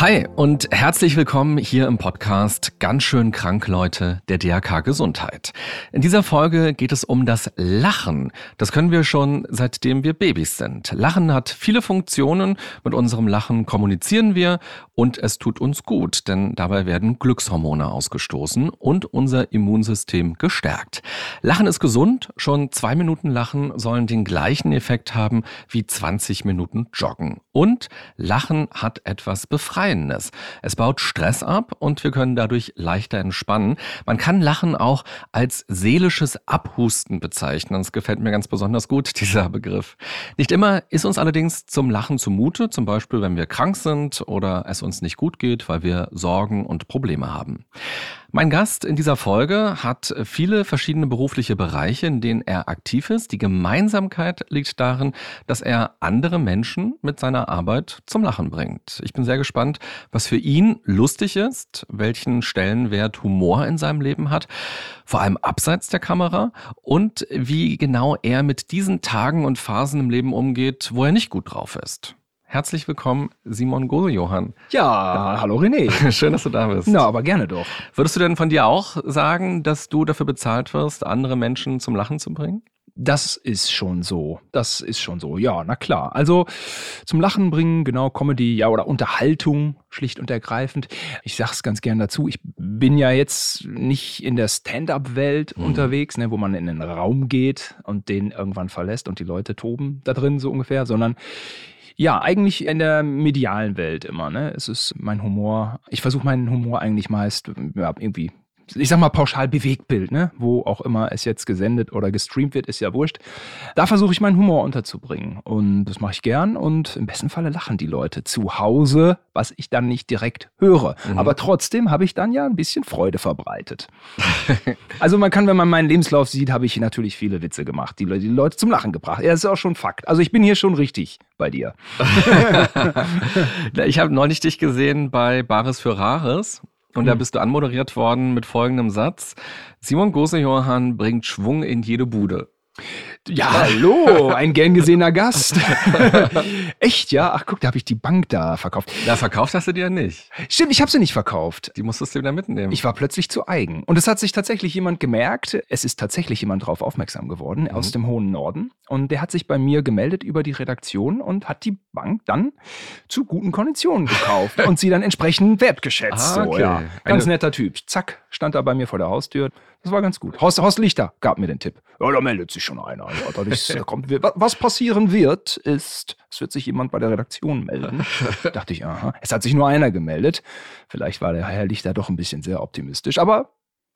Hi und herzlich willkommen hier im Podcast Ganz schön krank Leute der DRK Gesundheit. In dieser Folge geht es um das Lachen. Das können wir schon seitdem wir Babys sind. Lachen hat viele Funktionen. Mit unserem Lachen kommunizieren wir und es tut uns gut, denn dabei werden Glückshormone ausgestoßen und unser Immunsystem gestärkt. Lachen ist gesund. Schon zwei Minuten Lachen sollen den gleichen Effekt haben wie 20 Minuten Joggen. Und Lachen hat etwas befreit Befreiendes. Es baut Stress ab und wir können dadurch leichter entspannen. Man kann Lachen auch als seelisches Abhusten bezeichnen. Das gefällt mir ganz besonders gut, dieser Begriff. Nicht immer ist uns allerdings zum Lachen zumute, zum Beispiel wenn wir krank sind oder es uns nicht gut geht, weil wir Sorgen und Probleme haben. Mein Gast in dieser Folge hat viele verschiedene berufliche Bereiche, in denen er aktiv ist. Die Gemeinsamkeit liegt darin, dass er andere Menschen mit seiner Arbeit zum Lachen bringt. Ich bin sehr gespannt, was für ihn lustig ist, welchen Stellenwert Humor in seinem Leben hat, vor allem abseits der Kamera und wie genau er mit diesen Tagen und Phasen im Leben umgeht, wo er nicht gut drauf ist. Herzlich willkommen, Simon Gose-Johann. Ja, hallo René. Schön, dass du da bist. Na, aber gerne doch. Würdest du denn von dir auch sagen, dass du dafür bezahlt wirst, andere Menschen zum Lachen zu bringen? Das ist schon so. Das ist schon so. Ja, na klar. Also zum Lachen bringen, genau, Comedy, ja, oder Unterhaltung, schlicht und ergreifend. Ich sag's ganz gern dazu. Ich bin ja jetzt nicht in der Stand-up-Welt mhm. unterwegs, ne, wo man in einen Raum geht und den irgendwann verlässt und die Leute toben da drin so ungefähr, sondern ja, eigentlich in der medialen Welt immer. Ne? Es ist mein Humor. Ich versuche meinen Humor eigentlich meist ja, irgendwie ich sag mal pauschal Bewegtbild, ne? wo auch immer es jetzt gesendet oder gestreamt wird, ist ja wurscht. Da versuche ich meinen Humor unterzubringen und das mache ich gern und im besten Falle lachen die Leute zu Hause, was ich dann nicht direkt höre. Mhm. Aber trotzdem habe ich dann ja ein bisschen Freude verbreitet. also man kann, wenn man meinen Lebenslauf sieht, habe ich natürlich viele Witze gemacht, die, die Leute zum Lachen gebracht. Ja, das ist auch schon Fakt. Also ich bin hier schon richtig bei dir. ich habe neulich dich gesehen bei Bares für Rares und da hm. bist du anmoderiert worden mit folgendem Satz. Simon Gose-Johann bringt Schwung in jede Bude. Ja, hallo, ein gern gesehener Gast. Echt, ja? Ach, guck, da habe ich die Bank da verkauft. Da verkauft hast du die ja nicht. Stimmt, ich habe sie nicht verkauft. Die musstest du wieder mitnehmen. Ich war plötzlich zu eigen. Und es hat sich tatsächlich jemand gemerkt. Es ist tatsächlich jemand drauf aufmerksam geworden mhm. aus dem hohen Norden. Und der hat sich bei mir gemeldet über die Redaktion und hat die Bank dann zu guten Konditionen gekauft und sie dann entsprechend wertgeschätzt. Ah, okay. so, ja. Ganz Eine netter Typ. Zack, stand er bei mir vor der Haustür. Das war ganz gut. Horst, Horst Lichter gab mir den Tipp. Ja, da meldet sich schon einer. Ja, da ist, da kommt, was passieren wird, ist, es wird sich jemand bei der Redaktion melden. Da dachte ich, aha. Es hat sich nur einer gemeldet. Vielleicht war der Herr Lichter doch ein bisschen sehr optimistisch. Aber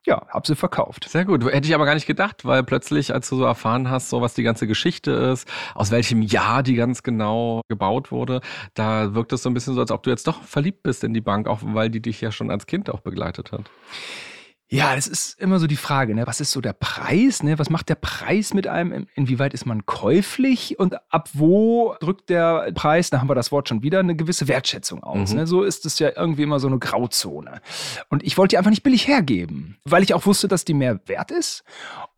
ja, hab sie verkauft. Sehr gut. Hätte ich aber gar nicht gedacht, weil plötzlich, als du so erfahren hast, so was die ganze Geschichte ist, aus welchem Jahr die ganz genau gebaut wurde, da wirkt es so ein bisschen so, als ob du jetzt doch verliebt bist in die Bank, auch weil die dich ja schon als Kind auch begleitet hat. Ja, das ist immer so die Frage, ne? was ist so der Preis? Ne? Was macht der Preis mit einem? Inwieweit ist man käuflich? Und ab wo drückt der Preis, da haben wir das Wort schon wieder, eine gewisse Wertschätzung aus. Mhm. Ne? So ist es ja irgendwie immer so eine Grauzone. Und ich wollte die einfach nicht billig hergeben, weil ich auch wusste, dass die mehr wert ist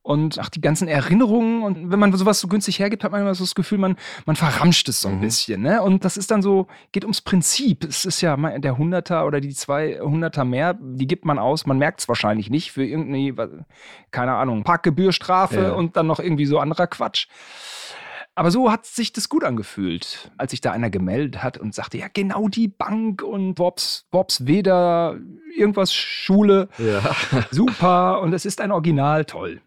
und ach, die ganzen Erinnerungen. Und wenn man sowas so günstig hergibt, hat man immer so das Gefühl, man, man verramscht es so ein mhm. bisschen. Ne? Und das ist dann so, geht ums Prinzip. Es ist ja der Hunderter oder die zwei Hunderter mehr, die gibt man aus. Man merkt es wahrscheinlich nicht für irgendeine, keine Ahnung, Parkgebührstrafe ja. und dann noch irgendwie so anderer Quatsch. Aber so hat sich das gut angefühlt, als sich da einer gemeldet hat und sagte, ja, genau die Bank und Bobs, Bobs Weder, irgendwas Schule. Ja. Super. Und es ist ein Original, toll.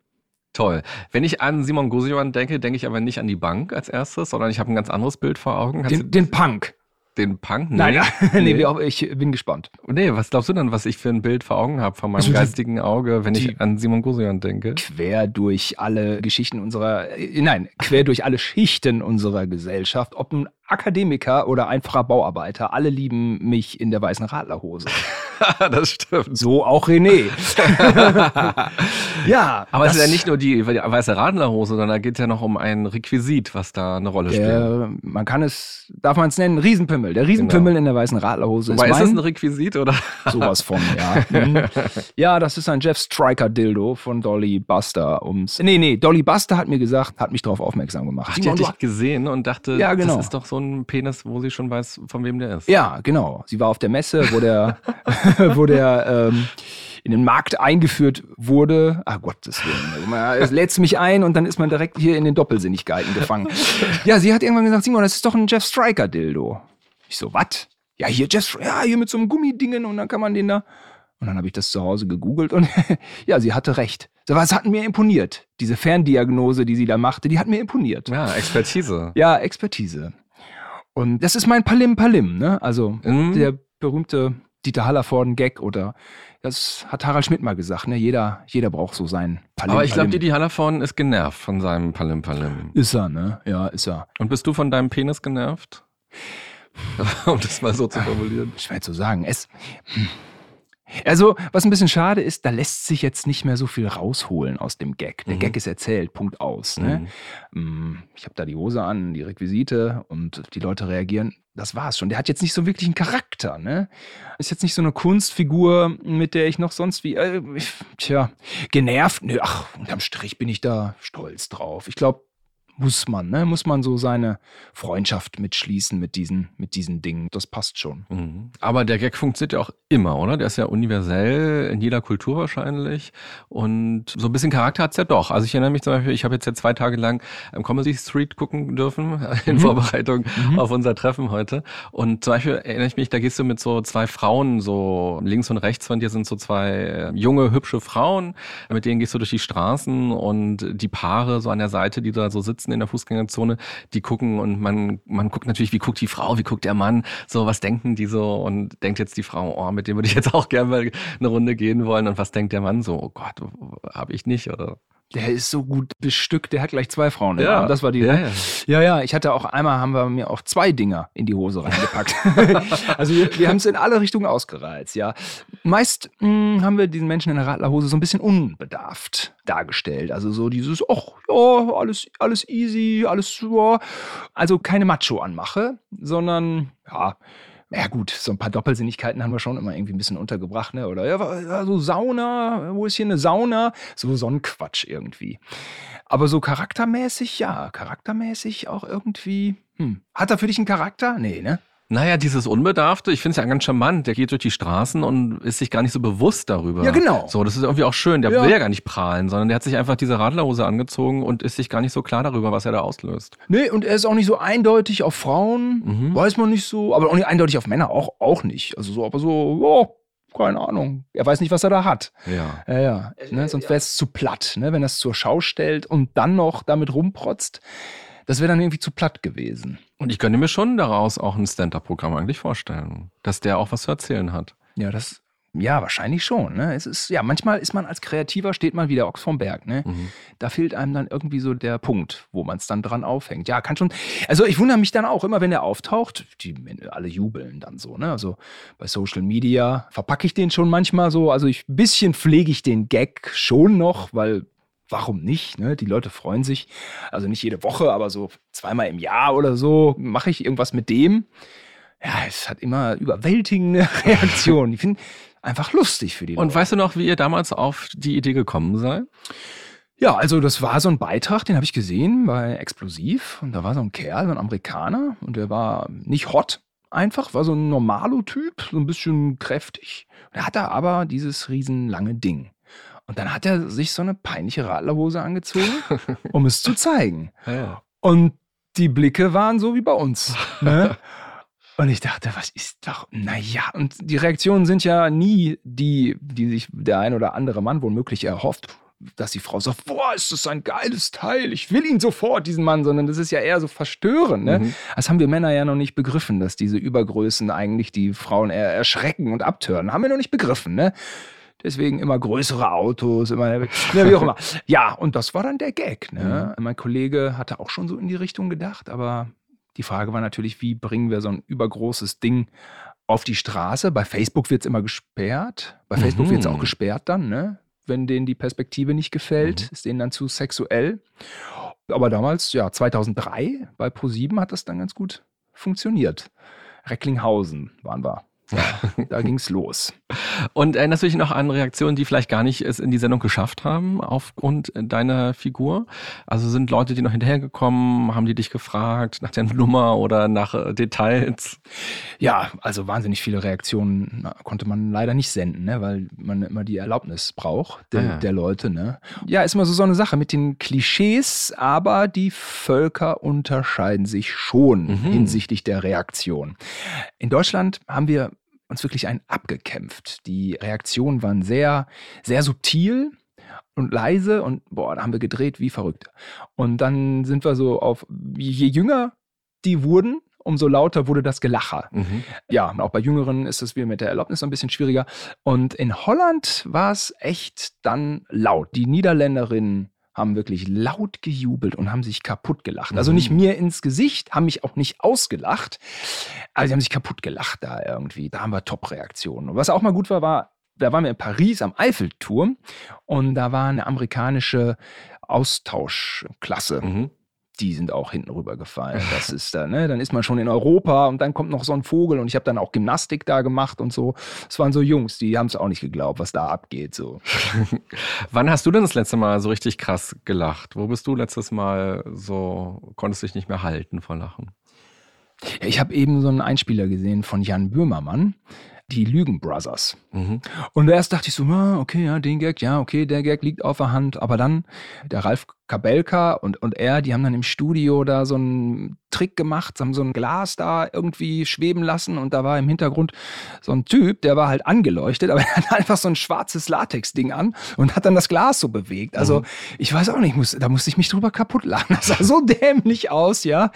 Toll. Wenn ich an Simon Gosejohann denke, denke ich aber nicht an die Bank als erstes, sondern ich habe ein ganz anderes Bild vor Augen. Den, den, Punk. den Punk? Nee. Nein, nee, nee. ich bin gespannt. Nee, was glaubst du denn, was ich für ein Bild vor Augen habe von meinem also geistigen Auge, wenn ich an Simon Gosian denke? Quer durch alle Geschichten unserer, äh, nein, quer durch alle Schichten unserer Gesellschaft, ob ein Akademiker oder einfacher Bauarbeiter, alle lieben mich in der weißen Radlerhose. das stimmt. So auch René. ja. Aber es ist ja nicht nur die, die weiße Radlerhose, sondern da geht es ja noch um ein Requisit, was da eine Rolle spielt. Der, man kann es, darf man es nennen, Riesenpimmel. Der Riesenpimmel genau. in der weißen Radlerhose. ist, ist das ein Requisit oder? Sowas von, ja. Mhm. ja, das ist ein Jeff Striker Dildo von Dolly Buster. Ums, nee, nee, Dolly Buster hat mir gesagt, hat mich darauf aufmerksam gemacht. Ach, die hat dich gesehen und dachte, ja, genau. das ist doch so ein Penis, wo sie schon weiß, von wem der ist. Ja, genau. Sie war auf der Messe, wo der, wo der ähm, in den Markt eingeführt wurde. Ach Gottes Willen. Es lädt mich ein und dann ist man direkt hier in den Doppelsinnigkeiten gefangen. Ja, sie hat irgendwann gesagt, Simon, das ist doch ein Jeff Striker Dildo. Ich so, was? Ja, hier Jeff, ja, hier mit so einem Gummidingen und dann kann man den da. Und dann habe ich das zu Hause gegoogelt und ja, sie hatte recht. So was hat mir imponiert. Diese Ferndiagnose, die sie da machte, die hat mir imponiert. Ja, Expertise. Ja, Expertise. Und das ist mein Palim Palim, ne? Also mhm. der berühmte Dieter Hallervorden-Gag oder das hat Harald Schmidt mal gesagt, ne? Jeder, jeder braucht so sein Palim Aber ich glaube, Dieter Hallervorden ist genervt von seinem Palim Palim. Ist er, ne? Ja, ist er. Und bist du von deinem Penis genervt? um das mal so zu formulieren. Schwer zu sagen. Es. Also, was ein bisschen schade ist, da lässt sich jetzt nicht mehr so viel rausholen aus dem Gag. Der mhm. Gag ist erzählt, Punkt aus. Ne? Mhm. Ich habe da die Hose an, die Requisite und die Leute reagieren. Das war's schon. Der hat jetzt nicht so wirklich einen Charakter. Ne? Ist jetzt nicht so eine Kunstfigur, mit der ich noch sonst wie, äh, tja, genervt. Ne, ach, unterm Strich bin ich da stolz drauf. Ich glaube, muss man, ne? Muss man so seine Freundschaft mitschließen mit diesen, mit diesen Dingen. Das passt schon. Mhm. Aber der Gag funktioniert ja auch immer, oder? Der ist ja universell in jeder Kultur wahrscheinlich. Und so ein bisschen Charakter hat es ja doch. Also ich erinnere mich zum Beispiel, ich habe jetzt ja zwei Tage lang am Comedy Street gucken dürfen, in mhm. Vorbereitung mhm. auf unser Treffen heute. Und zum Beispiel erinnere ich mich, da gehst du mit so zwei Frauen, so links und rechts von dir sind so zwei äh, junge, hübsche Frauen, mit denen gehst du durch die Straßen und die Paare so an der Seite, die da so sitzen, sitzen in der Fußgängerzone, die gucken und man, man guckt natürlich, wie guckt die Frau, wie guckt der Mann, so was denken die so? Und denkt jetzt die Frau, oh, mit dem würde ich jetzt auch gerne mal eine Runde gehen wollen. Und was denkt der Mann so, oh Gott, habe ich nicht oder der ist so gut bestückt, der hat gleich zwei Frauen. Ja, Arm. das war die. Ja, ja. ja, ja, ich hatte auch einmal, haben wir mir auch zwei Dinger in die Hose reingepackt. also wir, wir haben es in alle Richtungen ausgereizt, ja. Meist mh, hm, haben wir diesen Menschen in der Radlerhose so ein bisschen unbedarft dargestellt. Also so dieses, ach ja, alles, alles easy, alles, ja. Also keine Macho-Anmache, sondern ja ja gut, so ein paar Doppelsinnigkeiten haben wir schon immer irgendwie ein bisschen untergebracht, ne? Oder ja, so Sauna, wo ist hier eine Sauna? So so ein Quatsch irgendwie. Aber so charaktermäßig, ja, charaktermäßig auch irgendwie. Hm. Hat er für dich einen Charakter? Nee, ne? Naja, dieses Unbedarfte, ich finde es ja ganz charmant. Der geht durch die Straßen und ist sich gar nicht so bewusst darüber. Ja, genau. So, das ist irgendwie auch schön. Der ja. will ja gar nicht prahlen, sondern der hat sich einfach diese Radlerhose angezogen und ist sich gar nicht so klar darüber, was er da auslöst. Nee, und er ist auch nicht so eindeutig auf Frauen, mhm. weiß man nicht so, aber auch nicht eindeutig auf Männer, auch, auch nicht. Also so, aber so, ja, keine Ahnung. Er weiß nicht, was er da hat. Ja. Ja, ja. Ne? Sonst wäre es zu platt, ne? wenn er es zur Schau stellt und dann noch damit rumprotzt. Das wäre dann irgendwie zu platt gewesen. Und ich könnte mir schon daraus auch ein Stand-up-Programm eigentlich vorstellen, dass der auch was zu erzählen hat. Ja, das, ja, wahrscheinlich schon. Ne? Es ist, ja, manchmal ist man als Kreativer, steht man wie der Ochs vom Berg. Ne? Mhm. Da fehlt einem dann irgendwie so der Punkt, wo man es dann dran aufhängt. Ja, kann schon. Also ich wundere mich dann auch immer, wenn er auftaucht, die alle jubeln dann so. Ne? Also bei Social Media verpacke ich den schon manchmal so. Also ich, ein bisschen pflege ich den Gag schon noch, weil warum nicht? Ne? Die Leute freuen sich. Also nicht jede Woche, aber so zweimal im Jahr oder so mache ich irgendwas mit dem. Ja, es hat immer überwältigende Reaktionen. Ich finde einfach lustig für die Und Leute. weißt du noch, wie ihr damals auf die Idee gekommen seid? Ja, also das war so ein Beitrag, den habe ich gesehen bei Explosiv. Und da war so ein Kerl, so ein Amerikaner. Und der war nicht hot, einfach, war so ein normalo Typ, so ein bisschen kräftig. Der hatte aber dieses riesenlange Ding. Und dann hat er sich so eine peinliche Radlerhose angezogen, um es zu zeigen. Ja. Und die Blicke waren so wie bei uns. Ne? Und ich dachte, was ist doch, naja, und die Reaktionen sind ja nie die, die sich der ein oder andere Mann womöglich erhofft. dass die Frau sagt, boah, ist das ein geiles Teil, ich will ihn sofort, diesen Mann, sondern das ist ja eher so verstörend. Ne? Mhm. Das haben wir Männer ja noch nicht begriffen, dass diese Übergrößen eigentlich die Frauen eher erschrecken und abtören. Haben wir noch nicht begriffen. Ne? Deswegen immer größere Autos, immer, ne, wie auch immer. Ja, und das war dann der Gag. Ne? Mhm. Mein Kollege hatte auch schon so in die Richtung gedacht, aber die Frage war natürlich, wie bringen wir so ein übergroßes Ding auf die Straße? Bei Facebook wird es immer gesperrt. Bei Facebook mhm. wird es auch gesperrt dann, ne? wenn denen die Perspektive nicht gefällt, mhm. ist denen dann zu sexuell. Aber damals, ja, 2003 bei Pro7 hat das dann ganz gut funktioniert. Recklinghausen waren wir. Ja, da ging's los. Und erinnerst du dich noch an Reaktionen, die vielleicht gar nicht es in die Sendung geschafft haben, aufgrund deiner Figur? Also sind Leute, die noch hinterhergekommen, haben die dich gefragt nach der Nummer oder nach äh, Details? Ja, also wahnsinnig viele Reaktionen konnte man leider nicht senden, ne? weil man immer die Erlaubnis braucht der, ah, ja. der Leute. Ne? Ja, ist immer so, so eine Sache mit den Klischees, aber die Völker unterscheiden sich schon mhm. hinsichtlich der Reaktion. In Deutschland haben wir uns wirklich einen abgekämpft. Die Reaktionen waren sehr, sehr subtil und leise und boah, da haben wir gedreht wie verrückt. Und dann sind wir so auf, je jünger die wurden, umso lauter wurde das Gelacher. Mhm. Ja, auch bei Jüngeren ist es wie mit der Erlaubnis ein bisschen schwieriger. Und in Holland war es echt dann laut. Die Niederländerinnen haben wirklich laut gejubelt und haben sich kaputt gelacht. Also nicht mhm. mir ins Gesicht, haben mich auch nicht ausgelacht, aber sie haben sich kaputt gelacht da irgendwie. Da haben wir Top-Reaktionen. Und was auch mal gut war, war, da waren wir in Paris am Eiffelturm und da war eine amerikanische Austauschklasse. Mhm die sind auch hinten rübergefallen. Das ist da, ne? Dann ist man schon in Europa und dann kommt noch so ein Vogel und ich habe dann auch Gymnastik da gemacht und so. Es waren so Jungs, die haben es auch nicht geglaubt, was da abgeht. So. Wann hast du denn das letzte Mal so richtig krass gelacht? Wo bist du letztes Mal so, konntest dich nicht mehr halten vor Lachen? Ich habe eben so einen Einspieler gesehen von Jan Böhmermann die Lügen Brothers. Mhm. Und erst dachte ich so, ah, okay, ja, den Gag, ja, okay, der Gag liegt auf der Hand. Aber dann der Ralf Kabelka und, und er, die haben dann im Studio da so einen Trick gemacht, haben so ein Glas da irgendwie schweben lassen und da war im Hintergrund so ein Typ, der war halt angeleuchtet, aber er hat einfach so ein schwarzes Latex-Ding an und hat dann das Glas so bewegt. Also mhm. ich weiß auch nicht, muss, da musste ich mich drüber kaputt lachen. Das sah so dämlich aus, ja.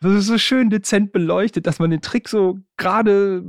Das ist so schön dezent beleuchtet, dass man den Trick so gerade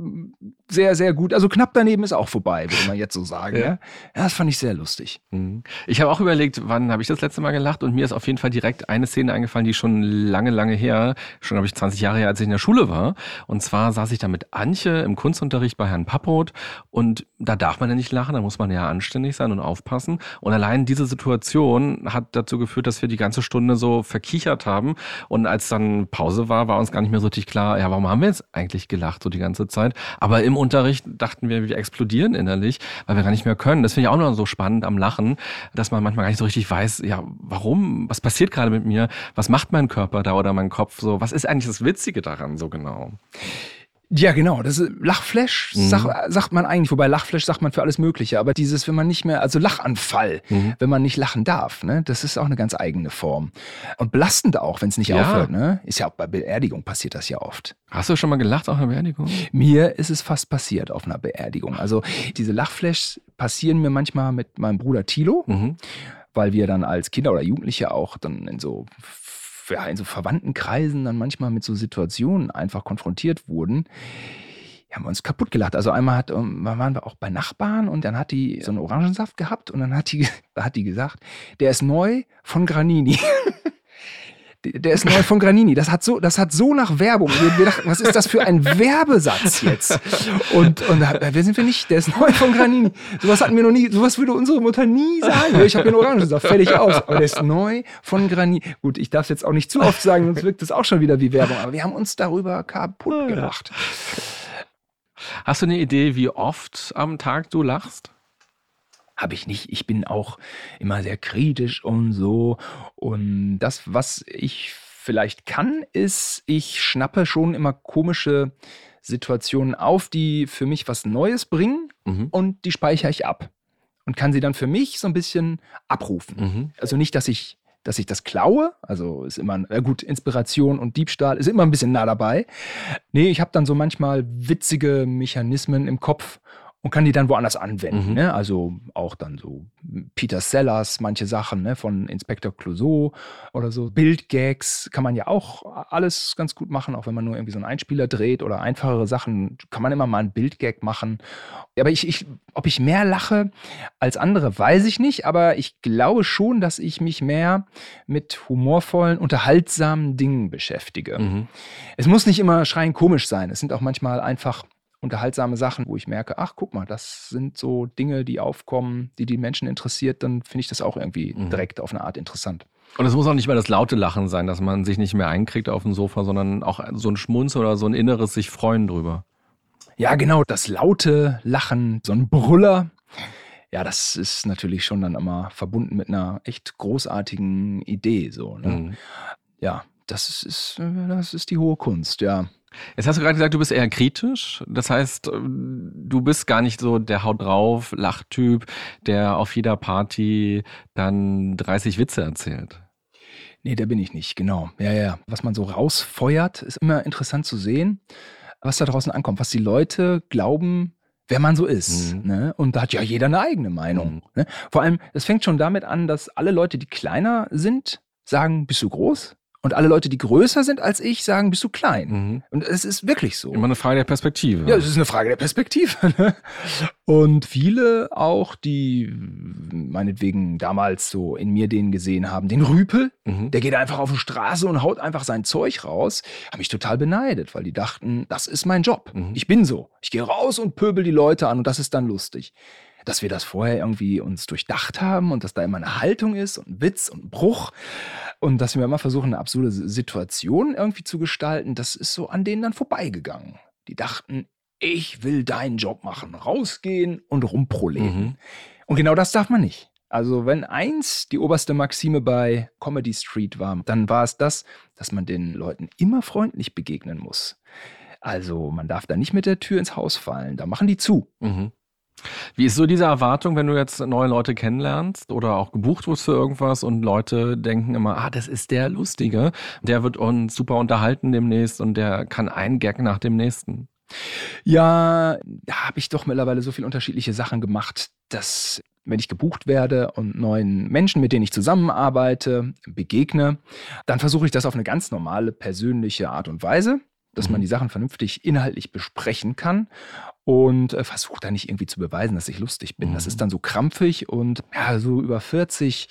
sehr, sehr gut, also knapp daneben ist auch vorbei, würde man jetzt so sagen. Ja, ja? das fand ich sehr lustig. Mhm. Ich habe auch überlegt, wann habe ich das letzte Mal gelacht? Gelacht und mir ist auf jeden Fall direkt eine Szene eingefallen, die schon lange, lange her, schon glaube ich 20 Jahre her, als ich in der Schule war. Und zwar saß ich da mit Antje im Kunstunterricht bei Herrn Pappot und da darf man ja nicht lachen, da muss man ja anständig sein und aufpassen. Und allein diese Situation hat dazu geführt, dass wir die ganze Stunde so verkichert haben. Und als dann Pause war, war uns gar nicht mehr so richtig klar, ja, warum haben wir jetzt eigentlich gelacht so die ganze Zeit? Aber im Unterricht dachten wir, wir explodieren innerlich, weil wir gar nicht mehr können. Das finde ich auch noch so spannend am Lachen, dass man manchmal gar nicht so richtig weiß, ja, warum warum? Was passiert gerade mit mir? Was macht mein Körper da oder mein Kopf so? Was ist eigentlich das Witzige daran so genau? Ja, genau. Das ist Lachflash, mhm. sag, sagt man eigentlich. Wobei Lachflash sagt man für alles Mögliche. Aber dieses, wenn man nicht mehr, also Lachanfall, mhm. wenn man nicht lachen darf, ne, das ist auch eine ganz eigene Form. Und belastend auch, wenn es nicht ja. aufhört, ne? Ist ja auch bei Beerdigung passiert das ja oft. Hast du schon mal gelacht auf einer Beerdigung? Mir ist es fast passiert auf einer Beerdigung. Also diese Lachflashs passieren mir manchmal mit meinem Bruder Tilo. Mhm weil wir dann als Kinder oder Jugendliche auch dann in so ja, in so Verwandtenkreisen dann manchmal mit so Situationen einfach konfrontiert wurden. Haben uns kaputt gelacht. Also einmal hat, ähm, waren wir auch bei Nachbarn und dann hat die so einen Orangensaft gehabt und dann hat die, hat die gesagt, der ist neu von Granini. Der ist neu von Granini. Das hat so, das hat so nach Werbung. Wir, dachten, was ist das für ein Werbesatz jetzt? Und, und wer sind wir nicht? Der ist neu von Granini. Sowas hatten wir noch nie, sowas würde unsere Mutter nie sagen. Ich habe hier einen Orangensaft, fertig aus. Aber der ist neu von Granini. Gut, ich darf es jetzt auch nicht zu oft sagen, sonst wirkt es auch schon wieder wie Werbung. Aber wir haben uns darüber kaputt gelacht. Hast du eine Idee, wie oft am Tag du lachst? Habe ich nicht. Ich bin auch immer sehr kritisch und so. Und das, was ich vielleicht kann, ist, ich schnappe schon immer komische Situationen auf, die für mich was Neues bringen mhm. und die speichere ich ab und kann sie dann für mich so ein bisschen abrufen. Mhm. Also nicht, dass ich dass ich das klaue, also ist immer, äh gut, Inspiration und Diebstahl ist immer ein bisschen nah dabei. Nee, ich habe dann so manchmal witzige Mechanismen im Kopf und kann die dann woanders anwenden. Mhm. Ne? Also auch dann so Peter Sellers, manche Sachen ne? von Inspector Clouseau oder so. Bildgags kann man ja auch alles ganz gut machen, auch wenn man nur irgendwie so einen Einspieler dreht oder einfachere Sachen, kann man immer mal einen Bildgag machen. Aber ich, ich, ob ich mehr lache als andere, weiß ich nicht, aber ich glaube schon, dass ich mich mehr mit humorvollen, unterhaltsamen Dingen beschäftige. Mhm. Es muss nicht immer schreien komisch sein. Es sind auch manchmal einfach unterhaltsame Sachen, wo ich merke, ach guck mal, das sind so Dinge, die aufkommen, die die Menschen interessiert, dann finde ich das auch irgendwie mhm. direkt auf eine Art interessant. Und es muss auch nicht mehr das laute Lachen sein, dass man sich nicht mehr einkriegt auf dem Sofa, sondern auch so ein Schmunz oder so ein inneres sich freuen drüber. Ja, genau, das laute Lachen, so ein Brüller. Ja, das ist natürlich schon dann immer verbunden mit einer echt großartigen Idee. So, ne? mhm. Ja, das ist, das ist die hohe Kunst, ja. Jetzt hast du gerade gesagt, du bist eher kritisch. Das heißt, du bist gar nicht so der Haut drauf, Lachtyp, der auf jeder Party dann 30 Witze erzählt. Nee, der bin ich nicht, genau. Ja, ja. Was man so rausfeuert, ist immer interessant zu sehen, was da draußen ankommt, was die Leute glauben, wer man so ist. Mhm. Ne? Und da hat ja jeder eine eigene Meinung. Mhm. Ne? Vor allem, es fängt schon damit an, dass alle Leute, die kleiner sind, sagen, bist du groß? Und alle Leute, die größer sind als ich, sagen, bist du klein. Mhm. Und es ist wirklich so. Immer eine Frage der Perspektive. Ja, es ist eine Frage der Perspektive. Ne? Und viele auch, die meinetwegen damals so in mir den gesehen haben, den Rüpel, mhm. der geht einfach auf die Straße und haut einfach sein Zeug raus, haben mich total beneidet, weil die dachten, das ist mein Job. Mhm. Ich bin so. Ich gehe raus und pöbel die Leute an und das ist dann lustig dass wir das vorher irgendwie uns durchdacht haben und dass da immer eine Haltung ist und ein Witz und ein Bruch und dass wir immer versuchen, eine absurde Situation irgendwie zu gestalten, das ist so an denen dann vorbeigegangen. Die dachten, ich will deinen Job machen, rausgehen und rumproleten. Mhm. Und genau das darf man nicht. Also wenn eins die oberste Maxime bei Comedy Street war, dann war es das, dass man den Leuten immer freundlich begegnen muss. Also man darf da nicht mit der Tür ins Haus fallen, da machen die zu. Mhm. Wie ist so diese Erwartung, wenn du jetzt neue Leute kennenlernst oder auch gebucht wirst für irgendwas und Leute denken immer, ah, das ist der Lustige, der wird uns super unterhalten demnächst und der kann einen Gag nach dem nächsten? Ja, da habe ich doch mittlerweile so viele unterschiedliche Sachen gemacht, dass wenn ich gebucht werde und neuen Menschen, mit denen ich zusammenarbeite, begegne, dann versuche ich das auf eine ganz normale, persönliche Art und Weise dass man mhm. die Sachen vernünftig inhaltlich besprechen kann und äh, versucht da nicht irgendwie zu beweisen, dass ich lustig bin. Mhm. Das ist mhm. dann so krampfig und ja, so über 40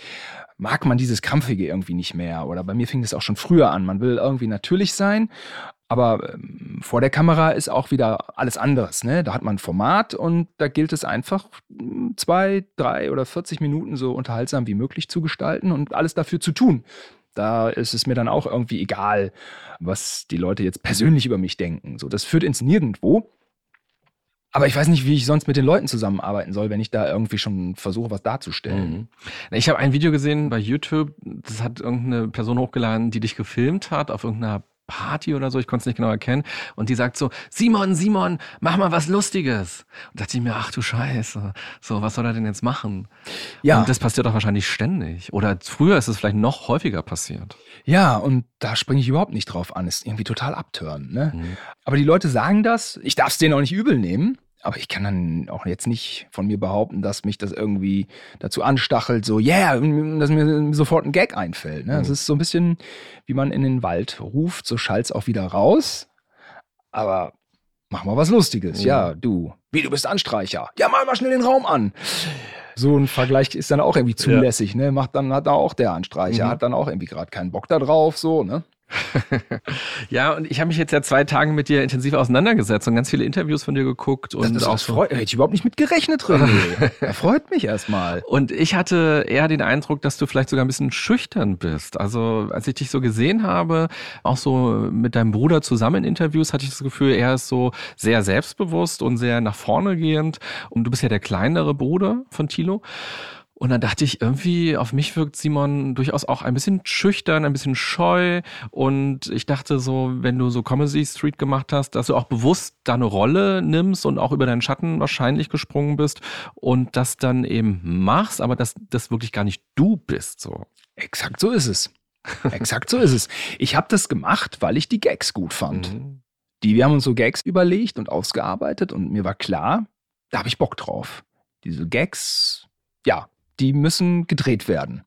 mag man dieses Krampfige irgendwie nicht mehr. Oder bei mir fing es auch schon früher an. Man will irgendwie natürlich sein, aber ähm, vor der Kamera ist auch wieder alles anderes. Ne? Da hat man ein Format und da gilt es einfach, zwei, drei oder 40 Minuten so unterhaltsam wie möglich zu gestalten und alles dafür zu tun, da ist es mir dann auch irgendwie egal, was die Leute jetzt persönlich über mich denken. So, das führt ins Nirgendwo. Aber ich weiß nicht, wie ich sonst mit den Leuten zusammenarbeiten soll, wenn ich da irgendwie schon versuche, was darzustellen. Mhm. Ich habe ein Video gesehen bei YouTube, das hat irgendeine Person hochgeladen, die dich gefilmt hat auf irgendeiner Party oder so, ich konnte es nicht genau erkennen. Und die sagt so, Simon, Simon, mach mal was Lustiges. Und da dachte ich mir, ach du Scheiße, so, was soll er denn jetzt machen? Ja. Und das passiert doch wahrscheinlich ständig. Oder früher ist es vielleicht noch häufiger passiert. Ja, und da springe ich überhaupt nicht drauf an. Ist irgendwie total abtören. Ne? Mhm. Aber die Leute sagen das, ich darf es denen auch nicht übel nehmen. Aber ich kann dann auch jetzt nicht von mir behaupten, dass mich das irgendwie dazu anstachelt, so, yeah, dass mir sofort ein Gag einfällt. Ne? Mhm. Das ist so ein bisschen, wie man in den Wald ruft, so schallt's auch wieder raus. Aber mach mal was Lustiges. Mhm. Ja, du. Wie, du bist Anstreicher. Ja, mal mal schnell den Raum an. So ein Vergleich ist dann auch irgendwie zulässig, ja. ne? Macht dann, hat da auch der Anstreicher, mhm. hat dann auch irgendwie gerade keinen Bock da drauf, so, ne? ja, und ich habe mich jetzt ja zwei Tage mit dir intensiv auseinandergesetzt und ganz viele Interviews von dir geguckt. Und das, das, das freut, hätte ich überhaupt nicht mit gerechnet, René. er freut mich erstmal. Und ich hatte eher den Eindruck, dass du vielleicht sogar ein bisschen schüchtern bist. Also als ich dich so gesehen habe, auch so mit deinem Bruder zusammen in Interviews, hatte ich das Gefühl, er ist so sehr selbstbewusst und sehr nach vorne gehend. Und du bist ja der kleinere Bruder von Thilo. Und dann dachte ich, irgendwie auf mich wirkt Simon durchaus auch ein bisschen schüchtern, ein bisschen scheu. Und ich dachte so, wenn du so Comedy Street gemacht hast, dass du auch bewusst deine Rolle nimmst und auch über deinen Schatten wahrscheinlich gesprungen bist und das dann eben machst, aber dass das wirklich gar nicht du bist. So. Exakt so ist es. Exakt so ist es. Ich habe das gemacht, weil ich die Gags gut fand. Mhm. Die, wir haben uns so Gags überlegt und ausgearbeitet und mir war klar, da habe ich Bock drauf. Diese Gags, ja, die müssen gedreht werden.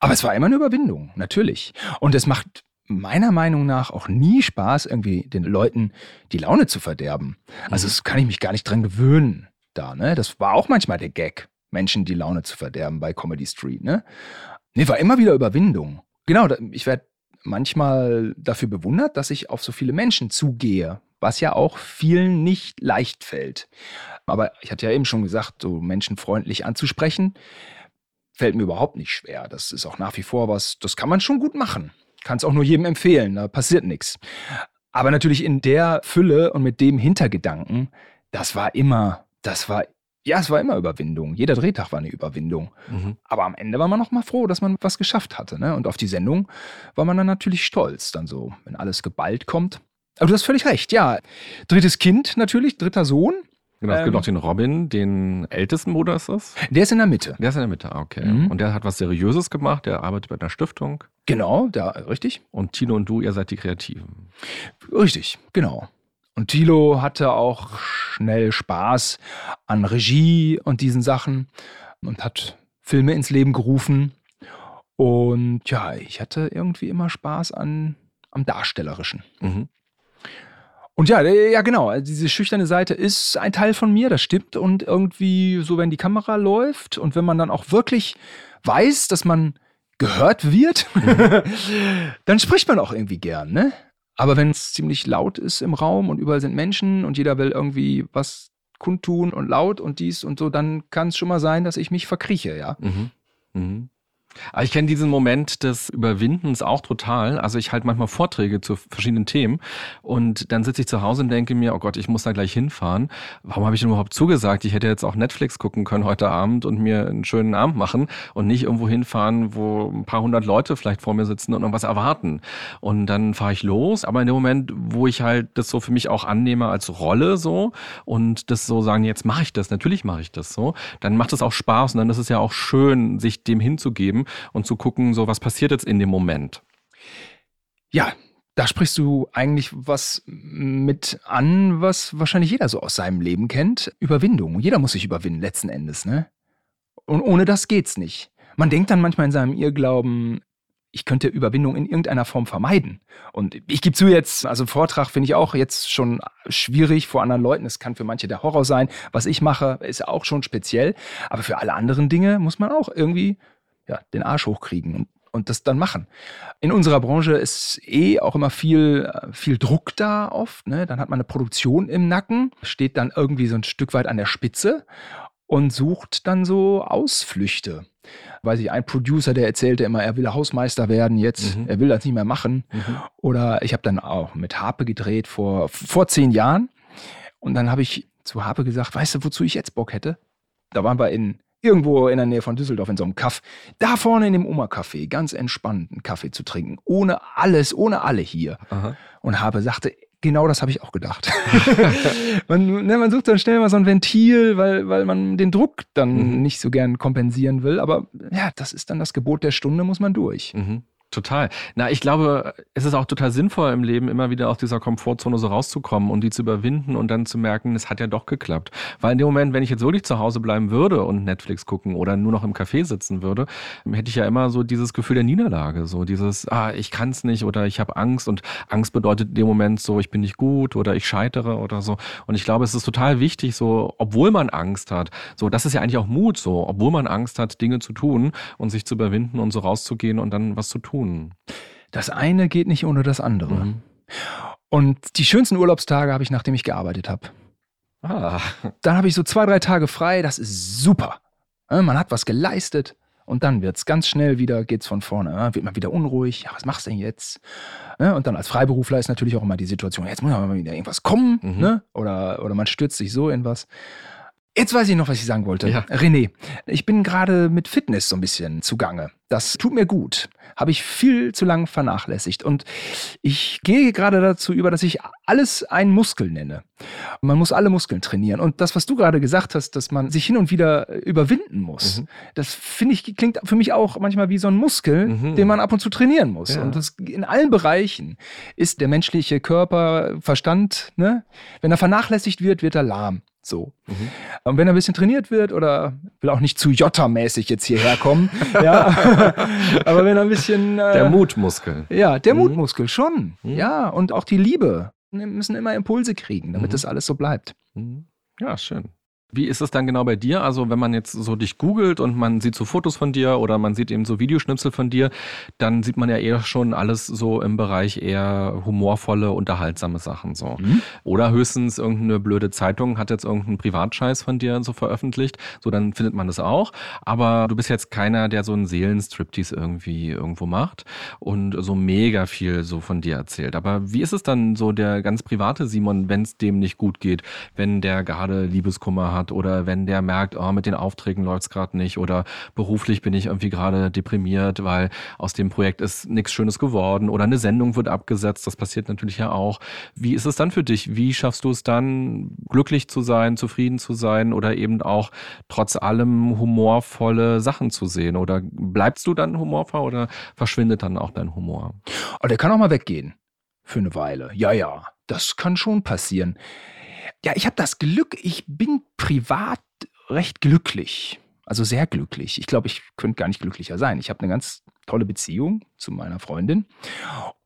Aber es war immer eine Überwindung, natürlich. Und es macht meiner Meinung nach auch nie Spaß, irgendwie den Leuten die Laune zu verderben. Also mhm. das kann ich mich gar nicht dran gewöhnen da, ne? Das war auch manchmal der Gag, Menschen die Laune zu verderben bei Comedy Street, ne? Nee, war immer wieder Überwindung. Genau, ich werde manchmal dafür bewundert, dass ich auf so viele Menschen zugehe, was ja auch vielen nicht leicht fällt. Aber ich hatte ja eben schon gesagt, so Menschen freundlich anzusprechen, fällt mir überhaupt nicht schwer. Das ist auch nach wie vor was, das kann man schon gut machen. Kann es auch nur jedem empfehlen, da passiert nichts. Aber natürlich in der Fülle und mit dem Hintergedanken, das war immer, das war ja, es war immer Überwindung. Jeder Drehtag war eine Überwindung. Mhm. Aber am Ende war man noch mal froh, dass man was geschafft hatte. Ne? Und auf die Sendung war man dann natürlich stolz, dann so, wenn alles geballt kommt. Aber du hast völlig recht, ja. Drittes Kind natürlich, dritter Sohn. Genau, es gibt ähm, auch den Robin, den ältesten Bruder ist das? Der ist in der Mitte. Der ist in der Mitte, okay. Mhm. Und der hat was Seriöses gemacht, der arbeitet bei einer Stiftung. Genau, da, richtig. Und Tino und du, ihr seid die Kreativen. Richtig, genau. Und Thilo hatte auch schnell Spaß an Regie und diesen Sachen und hat Filme ins Leben gerufen. Und ja, ich hatte irgendwie immer Spaß an, am Darstellerischen. Mhm. Und ja, ja, genau. Also diese schüchterne Seite ist ein Teil von mir, das stimmt. Und irgendwie so, wenn die Kamera läuft und wenn man dann auch wirklich weiß, dass man gehört wird, dann spricht man auch irgendwie gern, ne? Aber wenn es ziemlich laut ist im Raum und überall sind Menschen und jeder will irgendwie was kundtun und laut und dies und so, dann kann es schon mal sein, dass ich mich verkrieche, ja. Mhm. Mhm. Ich kenne diesen Moment des Überwindens auch total. Also ich halte manchmal Vorträge zu verschiedenen Themen und dann sitze ich zu Hause und denke mir, oh Gott, ich muss da gleich hinfahren. Warum habe ich denn überhaupt zugesagt? Ich hätte jetzt auch Netflix gucken können heute Abend und mir einen schönen Abend machen und nicht irgendwo hinfahren, wo ein paar hundert Leute vielleicht vor mir sitzen und irgendwas erwarten. Und dann fahre ich los. Aber in dem Moment, wo ich halt das so für mich auch annehme als Rolle so und das so sagen, jetzt mache ich das, natürlich mache ich das so, dann macht es auch Spaß und dann ist es ja auch schön, sich dem hinzugeben und zu gucken, so was passiert jetzt in dem Moment. Ja, da sprichst du eigentlich was mit an, was wahrscheinlich jeder so aus seinem Leben kennt. Überwindung. Jeder muss sich überwinden, letzten Endes, ne? Und ohne das geht's nicht. Man denkt dann manchmal in seinem Irrglauben, ich könnte Überwindung in irgendeiner Form vermeiden. Und ich gebe zu jetzt, also Vortrag finde ich auch jetzt schon schwierig vor anderen Leuten. Es kann für manche der Horror sein. Was ich mache, ist auch schon speziell. Aber für alle anderen Dinge muss man auch irgendwie ja, den Arsch hochkriegen und, und das dann machen. In unserer Branche ist eh auch immer viel, viel Druck da oft. Ne? Dann hat man eine Produktion im Nacken, steht dann irgendwie so ein Stück weit an der Spitze und sucht dann so Ausflüchte. Weiß ich, ein Producer, der erzählte immer, er will Hausmeister werden jetzt, mhm. er will das nicht mehr machen. Mhm. Oder ich habe dann auch mit Harpe gedreht vor, vor zehn Jahren. Und dann habe ich zu Harpe gesagt, weißt du, wozu ich jetzt Bock hätte? Da waren wir in irgendwo in der Nähe von Düsseldorf in so einem Kaff, da vorne in dem Oma-Café, ganz entspannt einen Kaffee zu trinken, ohne alles, ohne alle hier. Aha. Und habe sagte, genau das habe ich auch gedacht. man, ne, man, sucht dann schnell mal so ein Ventil, weil, weil man den Druck dann mhm. nicht so gern kompensieren will. Aber ja, das ist dann das Gebot der Stunde, muss man durch. Mhm. Total. Na, ich glaube, es ist auch total sinnvoll im Leben, immer wieder aus dieser Komfortzone so rauszukommen und die zu überwinden und dann zu merken, es hat ja doch geklappt. Weil in dem Moment, wenn ich jetzt wirklich zu Hause bleiben würde und Netflix gucken oder nur noch im Café sitzen würde, hätte ich ja immer so dieses Gefühl der Niederlage, so dieses, ah, ich kann es nicht oder ich habe Angst und Angst bedeutet in dem Moment so, ich bin nicht gut oder ich scheitere oder so. Und ich glaube, es ist total wichtig, so, obwohl man Angst hat, so, das ist ja eigentlich auch Mut, so, obwohl man Angst hat, Dinge zu tun und sich zu überwinden und so rauszugehen und dann was zu tun tun. Das eine geht nicht ohne das andere. Mhm. Und die schönsten Urlaubstage habe ich, nachdem ich gearbeitet habe. Ah. Dann habe ich so zwei, drei Tage frei, das ist super. Man hat was geleistet und dann wird es ganz schnell wieder, geht es von vorne, wird man wieder unruhig, ja, was machst du denn jetzt? Und dann als Freiberufler ist natürlich auch immer die Situation, jetzt muss mal wieder irgendwas kommen, mhm. ne? oder, oder man stürzt sich so in was. Jetzt weiß ich noch, was ich sagen wollte. Ja. René, ich bin gerade mit Fitness so ein bisschen zugange. Das tut mir gut. Habe ich viel zu lang vernachlässigt. Und ich gehe gerade dazu über, dass ich alles einen Muskel nenne. Man muss alle Muskeln trainieren. Und das, was du gerade gesagt hast, dass man sich hin und wieder überwinden muss, mhm. das finde ich, klingt für mich auch manchmal wie so ein Muskel, mhm. den man ab und zu trainieren muss. Ja. Und das in allen Bereichen ist der menschliche Körper, Verstand, ne? Wenn er vernachlässigt wird, wird er lahm. So. Mhm. Und wenn er ein bisschen trainiert wird oder will auch nicht zu Jotta-mäßig jetzt hierher kommen, ja, aber wenn er ein bisschen. Äh, der Mutmuskel. Ja, der mhm. Mutmuskel schon. Mhm. Ja, und auch die Liebe. Wir müssen immer Impulse kriegen, damit mhm. das alles so bleibt. Mhm. Ja, schön. Wie ist es dann genau bei dir? Also, wenn man jetzt so dich googelt und man sieht so Fotos von dir oder man sieht eben so Videoschnipsel von dir, dann sieht man ja eher schon alles so im Bereich eher humorvolle, unterhaltsame Sachen so. Mhm. Oder höchstens irgendeine blöde Zeitung hat jetzt irgendeinen Privatscheiß von dir so veröffentlicht, so dann findet man das auch. Aber du bist jetzt keiner, der so einen Seelenstriptease irgendwie irgendwo macht und so mega viel so von dir erzählt. Aber wie ist es dann so der ganz private Simon, wenn es dem nicht gut geht, wenn der gerade Liebeskummer hat? Hat oder wenn der merkt, oh, mit den Aufträgen läuft es gerade nicht oder beruflich bin ich irgendwie gerade deprimiert, weil aus dem Projekt ist nichts Schönes geworden oder eine Sendung wird abgesetzt, das passiert natürlich ja auch. Wie ist es dann für dich? Wie schaffst du es dann, glücklich zu sein, zufrieden zu sein oder eben auch trotz allem humorvolle Sachen zu sehen? Oder bleibst du dann humorvoll oder verschwindet dann auch dein Humor? Oh, der kann auch mal weggehen. Für eine Weile. Ja, ja, das kann schon passieren. Ja, ich habe das Glück, ich bin privat recht glücklich. Also sehr glücklich. Ich glaube, ich könnte gar nicht glücklicher sein. Ich habe eine ganz tolle Beziehung zu meiner Freundin.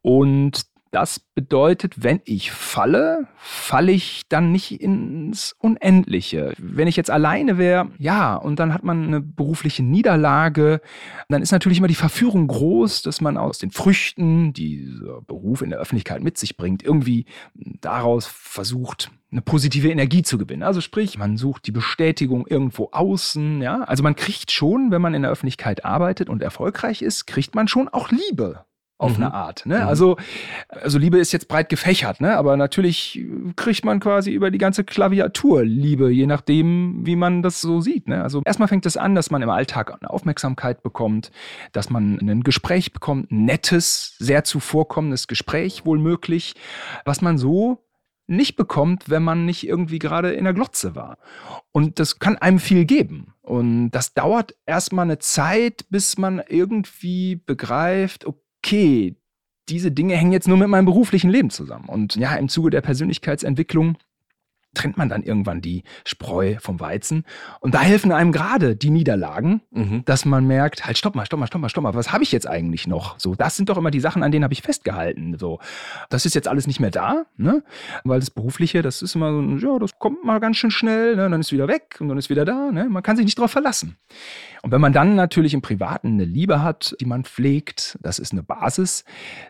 Und das bedeutet, wenn ich falle, falle ich dann nicht ins Unendliche. Wenn ich jetzt alleine wäre, ja, und dann hat man eine berufliche Niederlage, dann ist natürlich immer die Verführung groß, dass man aus den Früchten, die dieser Beruf in der Öffentlichkeit mit sich bringt, irgendwie daraus versucht, eine positive Energie zu gewinnen. Also sprich, man sucht die Bestätigung irgendwo außen, ja. Also man kriegt schon, wenn man in der Öffentlichkeit arbeitet und erfolgreich ist, kriegt man schon auch Liebe auf mhm. eine Art. Ne? Mhm. Also, also Liebe ist jetzt breit gefächert, ne? aber natürlich kriegt man quasi über die ganze Klaviatur Liebe, je nachdem, wie man das so sieht. Ne? Also erstmal fängt es an, dass man im Alltag eine Aufmerksamkeit bekommt, dass man ein Gespräch bekommt, ein nettes, sehr zuvorkommendes Gespräch wohl möglich, was man so nicht bekommt, wenn man nicht irgendwie gerade in der Glotze war. Und das kann einem viel geben. Und das dauert erstmal eine Zeit, bis man irgendwie begreift, okay, okay, diese Dinge hängen jetzt nur mit meinem beruflichen Leben zusammen. Und ja, im Zuge der Persönlichkeitsentwicklung trennt man dann irgendwann die Spreu vom Weizen. Und da helfen einem gerade die Niederlagen, mhm. dass man merkt, halt, stopp mal, stopp mal, stopp mal, stopp mal, was habe ich jetzt eigentlich noch? So, das sind doch immer die Sachen, an denen habe ich festgehalten. So, das ist jetzt alles nicht mehr da, ne? Weil das Berufliche, das ist immer so, ja, das kommt mal ganz schön schnell, ne? dann ist wieder weg und dann ist wieder da, ne? Man kann sich nicht darauf verlassen. Und wenn man dann natürlich im Privaten eine Liebe hat, die man pflegt, das ist eine Basis,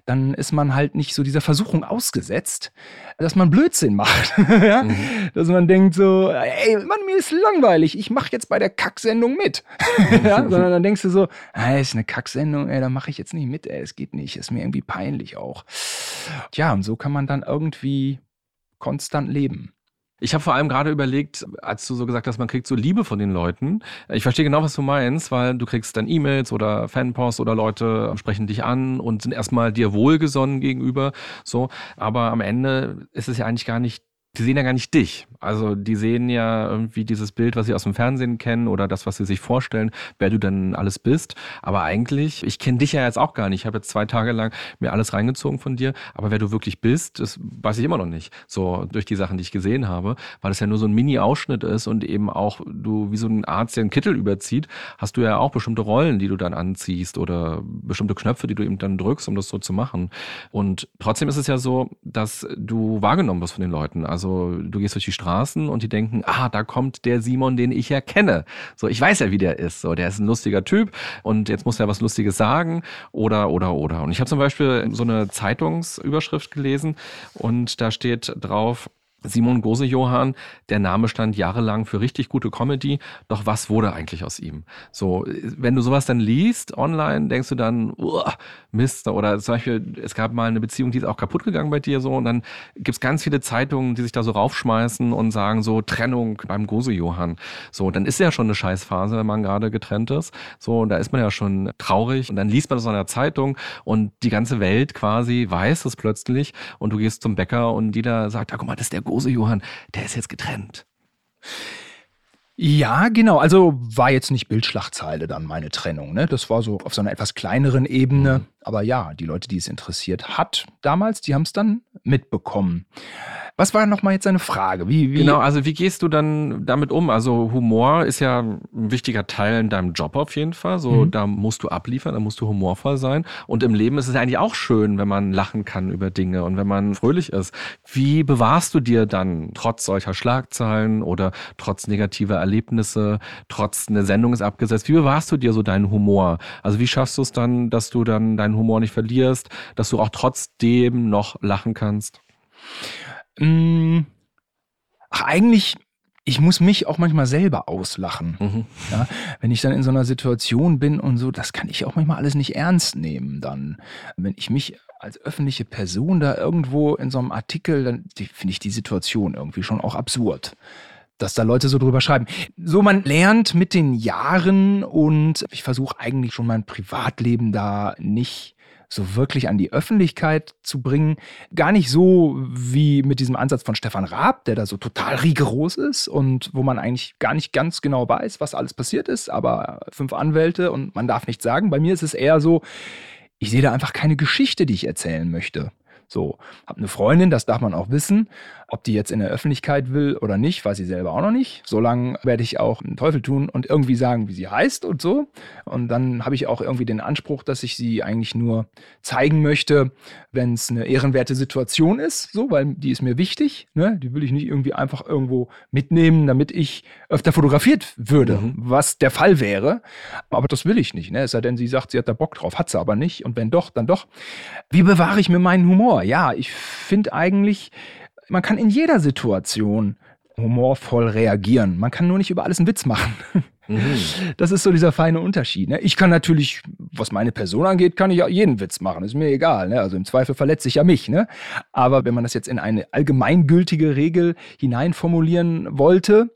dann ist man halt nicht so dieser Versuchung ausgesetzt, dass man Blödsinn macht. ja? mhm. Dass man denkt so, ey, Mann, mir ist langweilig, ich mache jetzt bei der Kacksendung mit. ja? Sondern dann denkst du so, ah, ist eine Kacksendung, ey, da mache ich jetzt nicht mit, ey, es geht nicht, ist mir irgendwie peinlich auch. Tja, und so kann man dann irgendwie konstant leben. Ich habe vor allem gerade überlegt, als du so gesagt hast, man kriegt so Liebe von den Leuten. Ich verstehe genau, was du meinst, weil du kriegst dann E-Mails oder Fanposts oder Leute sprechen dich an und sind erstmal dir wohlgesonnen gegenüber. So, aber am Ende ist es ja eigentlich gar nicht die sehen ja gar nicht dich. Also die sehen ja irgendwie dieses Bild, was sie aus dem Fernsehen kennen oder das, was sie sich vorstellen, wer du denn alles bist. Aber eigentlich, ich kenne dich ja jetzt auch gar nicht. Ich habe jetzt zwei Tage lang mir alles reingezogen von dir. Aber wer du wirklich bist, das weiß ich immer noch nicht. So durch die Sachen, die ich gesehen habe, weil es ja nur so ein Mini-Ausschnitt ist und eben auch du wie so ein Arzt, der einen Kittel überzieht, hast du ja auch bestimmte Rollen, die du dann anziehst oder bestimmte Knöpfe, die du eben dann drückst, um das so zu machen. Und trotzdem ist es ja so, dass du wahrgenommen wirst von den Leuten. Also also du gehst durch die Straßen und die denken, ah, da kommt der Simon, den ich ja kenne. So, ich weiß ja, wie der ist. So, der ist ein lustiger Typ und jetzt muss er was Lustiges sagen oder, oder, oder. Und ich habe zum Beispiel so eine Zeitungsüberschrift gelesen und da steht drauf, Simon Gose-Johann, der Name stand jahrelang für richtig gute Comedy, doch was wurde eigentlich aus ihm? So, wenn du sowas dann liest online, denkst du dann, Mist, oder zum Beispiel, es gab mal eine Beziehung, die ist auch kaputt gegangen bei dir so, und dann gibt's ganz viele Zeitungen, die sich da so raufschmeißen und sagen so, Trennung beim Gose-Johann. So, dann ist ja schon eine Scheißphase, wenn man gerade getrennt ist. So, da ist man ja schon traurig und dann liest man das in der Zeitung und die ganze Welt quasi weiß es plötzlich und du gehst zum Bäcker und die da sagt, ah, guck mal, das ist der Gose Johann, der ist jetzt getrennt. Ja, genau. Also war jetzt nicht Bildschlagzeile dann meine Trennung. Ne? Das war so auf so einer etwas kleineren Ebene. Aber ja, die Leute, die es interessiert hat damals, die haben es dann mitbekommen. Was war nochmal jetzt deine Frage? Wie, wie genau, also wie gehst du dann damit um? Also Humor ist ja ein wichtiger Teil in deinem Job auf jeden Fall. So, mhm. da musst du abliefern, da musst du humorvoll sein. Und im Leben ist es eigentlich auch schön, wenn man lachen kann über Dinge und wenn man fröhlich ist. Wie bewahrst du dir dann trotz solcher Schlagzeilen oder trotz negativer Erlebnisse, trotz eine Sendung ist abgesetzt, wie bewahrst du dir so deinen Humor? Also wie schaffst du es dann, dass du dann deinen Humor nicht verlierst, dass du auch trotzdem noch lachen kannst? Hm, ach, eigentlich, ich muss mich auch manchmal selber auslachen. Mhm. Ja, wenn ich dann in so einer Situation bin und so, das kann ich auch manchmal alles nicht ernst nehmen dann. Wenn ich mich als öffentliche Person da irgendwo in so einem Artikel, dann finde ich die Situation irgendwie schon auch absurd dass da Leute so drüber schreiben. So, man lernt mit den Jahren und ich versuche eigentlich schon mein Privatleben da nicht so wirklich an die Öffentlichkeit zu bringen. Gar nicht so wie mit diesem Ansatz von Stefan Raab, der da so total rigoros ist und wo man eigentlich gar nicht ganz genau weiß, was alles passiert ist, aber fünf Anwälte und man darf nichts sagen. Bei mir ist es eher so, ich sehe da einfach keine Geschichte, die ich erzählen möchte. So, habe eine Freundin, das darf man auch wissen. Ob die jetzt in der Öffentlichkeit will oder nicht, weiß sie selber auch noch nicht. Solange werde ich auch einen Teufel tun und irgendwie sagen, wie sie heißt und so. Und dann habe ich auch irgendwie den Anspruch, dass ich sie eigentlich nur zeigen möchte, wenn es eine ehrenwerte Situation ist, so, weil die ist mir wichtig. Ne? Die will ich nicht irgendwie einfach irgendwo mitnehmen, damit ich öfter fotografiert würde, mhm. was der Fall wäre. Aber das will ich nicht. Ne? Es sei denn, sie sagt, sie hat da Bock drauf, hat sie aber nicht. Und wenn doch, dann doch. Wie bewahre ich mir meinen Humor? Ja, ich finde eigentlich, man kann in jeder Situation humorvoll reagieren. Man kann nur nicht über alles einen Witz machen. Mhm. Das ist so dieser feine Unterschied. Ne? Ich kann natürlich, was meine Person angeht, kann ich auch jeden Witz machen. Ist mir egal. Ne? Also im Zweifel verletze ich ja mich. Ne? Aber wenn man das jetzt in eine allgemeingültige Regel hineinformulieren wollte,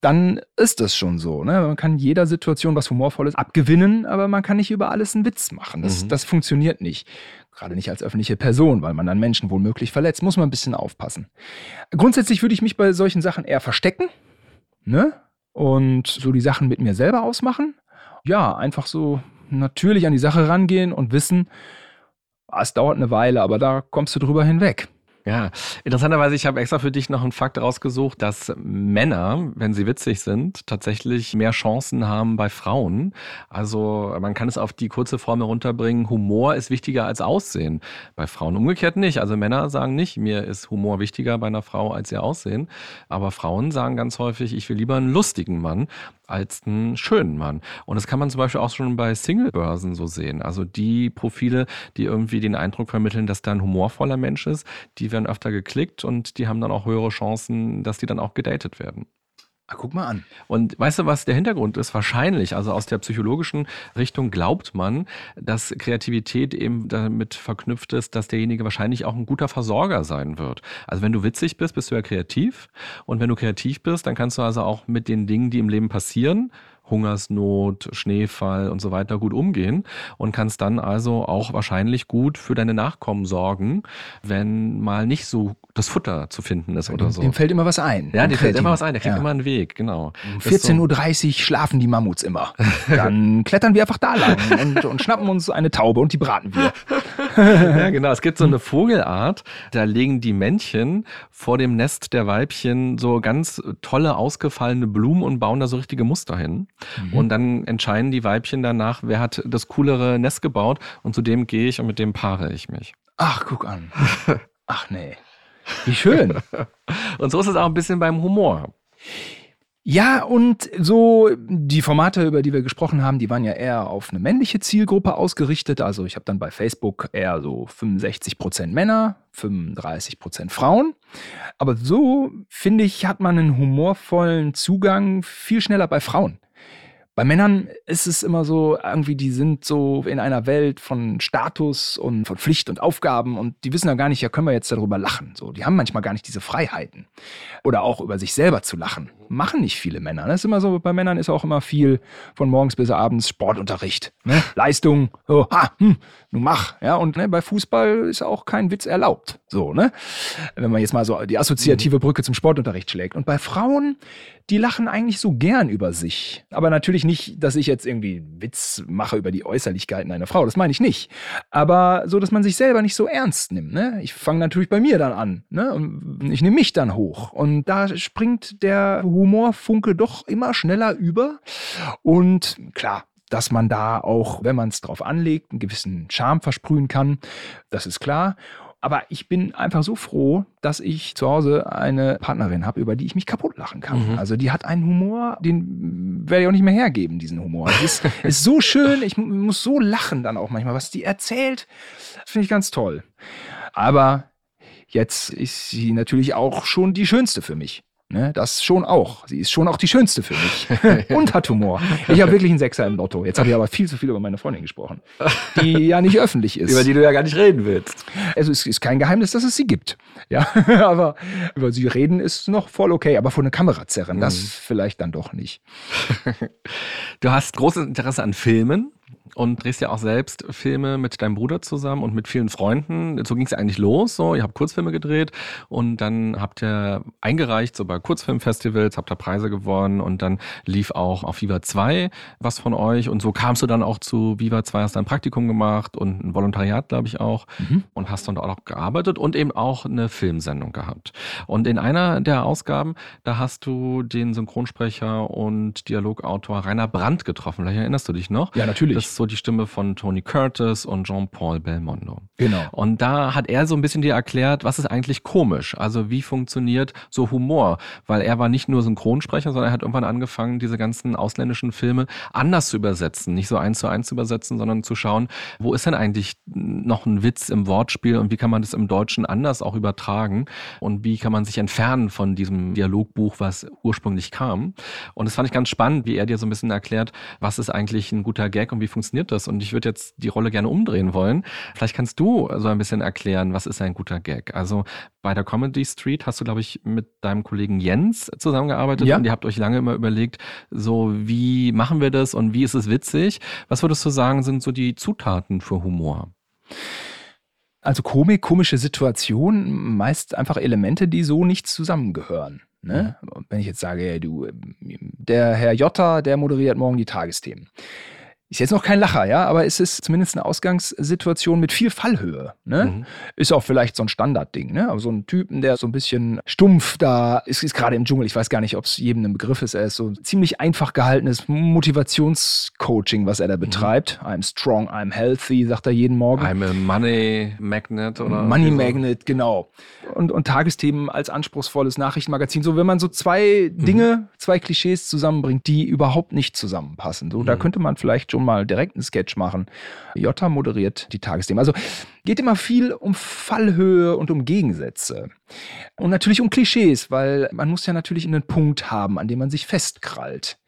dann ist das schon so. Ne? Man kann jeder Situation was Humorvolles abgewinnen, aber man kann nicht über alles einen Witz machen. Das, mhm. das funktioniert nicht. Gerade nicht als öffentliche Person, weil man dann Menschen womöglich verletzt. Muss man ein bisschen aufpassen. Grundsätzlich würde ich mich bei solchen Sachen eher verstecken. Ne? Und so die Sachen mit mir selber ausmachen. Ja, einfach so natürlich an die Sache rangehen und wissen, ah, es dauert eine Weile, aber da kommst du drüber hinweg. Ja, interessanterweise, ich habe extra für dich noch einen Fakt rausgesucht, dass Männer, wenn sie witzig sind, tatsächlich mehr Chancen haben bei Frauen. Also man kann es auf die kurze Form herunterbringen, Humor ist wichtiger als Aussehen. Bei Frauen umgekehrt nicht. Also Männer sagen nicht, mir ist Humor wichtiger bei einer Frau als ihr Aussehen. Aber Frauen sagen ganz häufig, ich will lieber einen lustigen Mann als einen schönen Mann. Und das kann man zum Beispiel auch schon bei Single-Börsen so sehen. Also die Profile, die irgendwie den Eindruck vermitteln, dass da ein humorvoller Mensch ist, die werden öfter geklickt und die haben dann auch höhere Chancen, dass die dann auch gedatet werden. Ach, guck mal an. Und weißt du, was der Hintergrund ist? Wahrscheinlich, also aus der psychologischen Richtung glaubt man, dass Kreativität eben damit verknüpft ist, dass derjenige wahrscheinlich auch ein guter Versorger sein wird. Also wenn du witzig bist, bist du ja kreativ. Und wenn du kreativ bist, dann kannst du also auch mit den Dingen, die im Leben passieren, Hungersnot, Schneefall und so weiter gut umgehen und kannst dann also auch wahrscheinlich gut für deine Nachkommen sorgen, wenn mal nicht so das Futter zu finden ist oder so. Dem fällt immer was ein. Ja, dem fällt immer was ein, der kriegt ja. immer einen Weg, genau. Um 14.30 Uhr schlafen die Mammuts immer. Dann klettern wir einfach da lang und, und schnappen uns eine Taube und die braten wir. ja, genau. Es gibt so eine Vogelart, da legen die Männchen vor dem Nest der Weibchen so ganz tolle, ausgefallene Blumen und bauen da so richtige Muster hin. Mhm. Und dann entscheiden die Weibchen danach, wer hat das coolere Nest gebaut und zu dem gehe ich und mit dem paare ich mich. Ach, guck an. Ach nee. Wie schön. und so ist es auch ein bisschen beim Humor. Ja, und so die Formate, über die wir gesprochen haben, die waren ja eher auf eine männliche Zielgruppe ausgerichtet. Also ich habe dann bei Facebook eher so 65 Prozent Männer, 35 Prozent Frauen. Aber so, finde ich, hat man einen humorvollen Zugang viel schneller bei Frauen. Bei Männern ist es immer so, irgendwie, die sind so in einer Welt von Status und von Pflicht und Aufgaben und die wissen ja gar nicht, ja, können wir jetzt darüber lachen. So, die haben manchmal gar nicht diese Freiheiten. Oder auch über sich selber zu lachen. Machen nicht viele Männer. Das ist immer so, bei Männern ist auch immer viel von morgens bis abends Sportunterricht. Ne? Leistung, so, ha, hm, nun mach. Ja, und ne, bei Fußball ist auch kein Witz erlaubt. So, ne? Wenn man jetzt mal so die assoziative Brücke zum Sportunterricht schlägt. Und bei Frauen, die lachen eigentlich so gern über sich. Aber natürlich nicht, dass ich jetzt irgendwie Witz mache über die Äußerlichkeiten einer Frau. Das meine ich nicht. Aber so, dass man sich selber nicht so ernst nimmt. Ne? Ich fange natürlich bei mir dann an. Ne? Ich nehme mich dann hoch. Und da springt der Humorfunke doch immer schneller über. Und klar, dass man da auch, wenn man es drauf anlegt, einen gewissen Charme versprühen kann. Das ist klar. Aber ich bin einfach so froh, dass ich zu Hause eine Partnerin habe, über die ich mich kaputt lachen kann. Mhm. Also die hat einen Humor, den werde ich auch nicht mehr hergeben, diesen Humor. Es ist, ist so schön, ich muss so lachen dann auch manchmal, was die erzählt, finde ich ganz toll. Aber jetzt ist sie natürlich auch schon die schönste für mich. Ne, das schon auch. Sie ist schon auch die schönste für mich. und hat Humor. Ich habe wirklich einen Sechser im Lotto. Jetzt habe ich aber viel zu viel über meine Freundin gesprochen, die ja nicht öffentlich ist. Über die du ja gar nicht reden willst. Also es ist kein Geheimnis, dass es sie gibt. Ja, aber über sie reden ist noch voll okay. Aber vor eine Kamera zerren, mhm. das vielleicht dann doch nicht. du hast großes Interesse an Filmen und drehst ja auch selbst Filme mit deinem Bruder zusammen und mit vielen Freunden. So ging es ja eigentlich los. So, ihr habt Kurzfilme gedreht und dann habt ihr eingereicht, so bei Kurzfilmfestivals, habt ihr Preise gewonnen und dann lief auch auf Viva 2 was von euch. Und so kamst du dann auch zu Viva 2, hast ein Praktikum gemacht und ein Volontariat, glaube ich, auch. Mhm. Und hast dann auch gearbeitet und eben auch eine Filmsendung gehabt. Und in einer der Ausgaben, da hast du den Synchronsprecher und Dialogautor Rainer Brandt getroffen. Vielleicht erinnerst du dich noch? Ja, natürlich. Das ist so die Stimme von Tony Curtis und Jean-Paul Belmondo. Genau. Und da hat er so ein bisschen dir erklärt, was ist eigentlich komisch? Also wie funktioniert so Humor? Weil er war nicht nur Synchronsprecher, sondern er hat irgendwann angefangen, diese ganzen ausländischen Filme anders zu übersetzen. Nicht so eins zu eins zu übersetzen, sondern zu schauen, wo ist denn eigentlich noch ein Witz im Wortspiel und wie kann man das im Deutschen anders auch übertragen? Und wie kann man sich entfernen von diesem Dialogbuch, was ursprünglich kam? Und das fand ich ganz spannend, wie er dir so ein bisschen erklärt, was ist eigentlich ein guter Gag und wie funktioniert funktioniert das? Und ich würde jetzt die Rolle gerne umdrehen wollen. Vielleicht kannst du so ein bisschen erklären, was ist ein guter Gag? Also bei der Comedy Street hast du, glaube ich, mit deinem Kollegen Jens zusammengearbeitet ja. und ihr habt euch lange immer überlegt, so wie machen wir das und wie ist es witzig? Was würdest du sagen, sind so die Zutaten für Humor? Also Komik, komische Situationen, meist einfach Elemente, die so nicht zusammengehören. Ne? Wenn ich jetzt sage, du, der Herr Jotta, der moderiert morgen die Tagesthemen ist jetzt noch kein Lacher, ja, aber es ist zumindest eine Ausgangssituation mit viel Fallhöhe. Ne? Mhm. Ist auch vielleicht so ein Standardding, ne? Aber so ein Typen, der so ein bisschen stumpf da ist, ist gerade im Dschungel, ich weiß gar nicht, ob es jedem ein Begriff ist. Er ist so ziemlich einfach gehaltenes Motivationscoaching, was er da mhm. betreibt. Mhm. I'm strong, I'm healthy, sagt er jeden Morgen. I'm a money magnet oder? Money magnet, genau. Und, und Tagesthemen als anspruchsvolles Nachrichtenmagazin. So, wenn man so zwei mhm. Dinge, zwei Klischees zusammenbringt, die überhaupt nicht zusammenpassen. So, da mhm. könnte man vielleicht schon mal direkt einen Sketch machen. Jota moderiert die Tagesthemen. Also geht immer viel um Fallhöhe und um Gegensätze. Und natürlich um Klischees, weil man muss ja natürlich einen Punkt haben, an dem man sich festkrallt.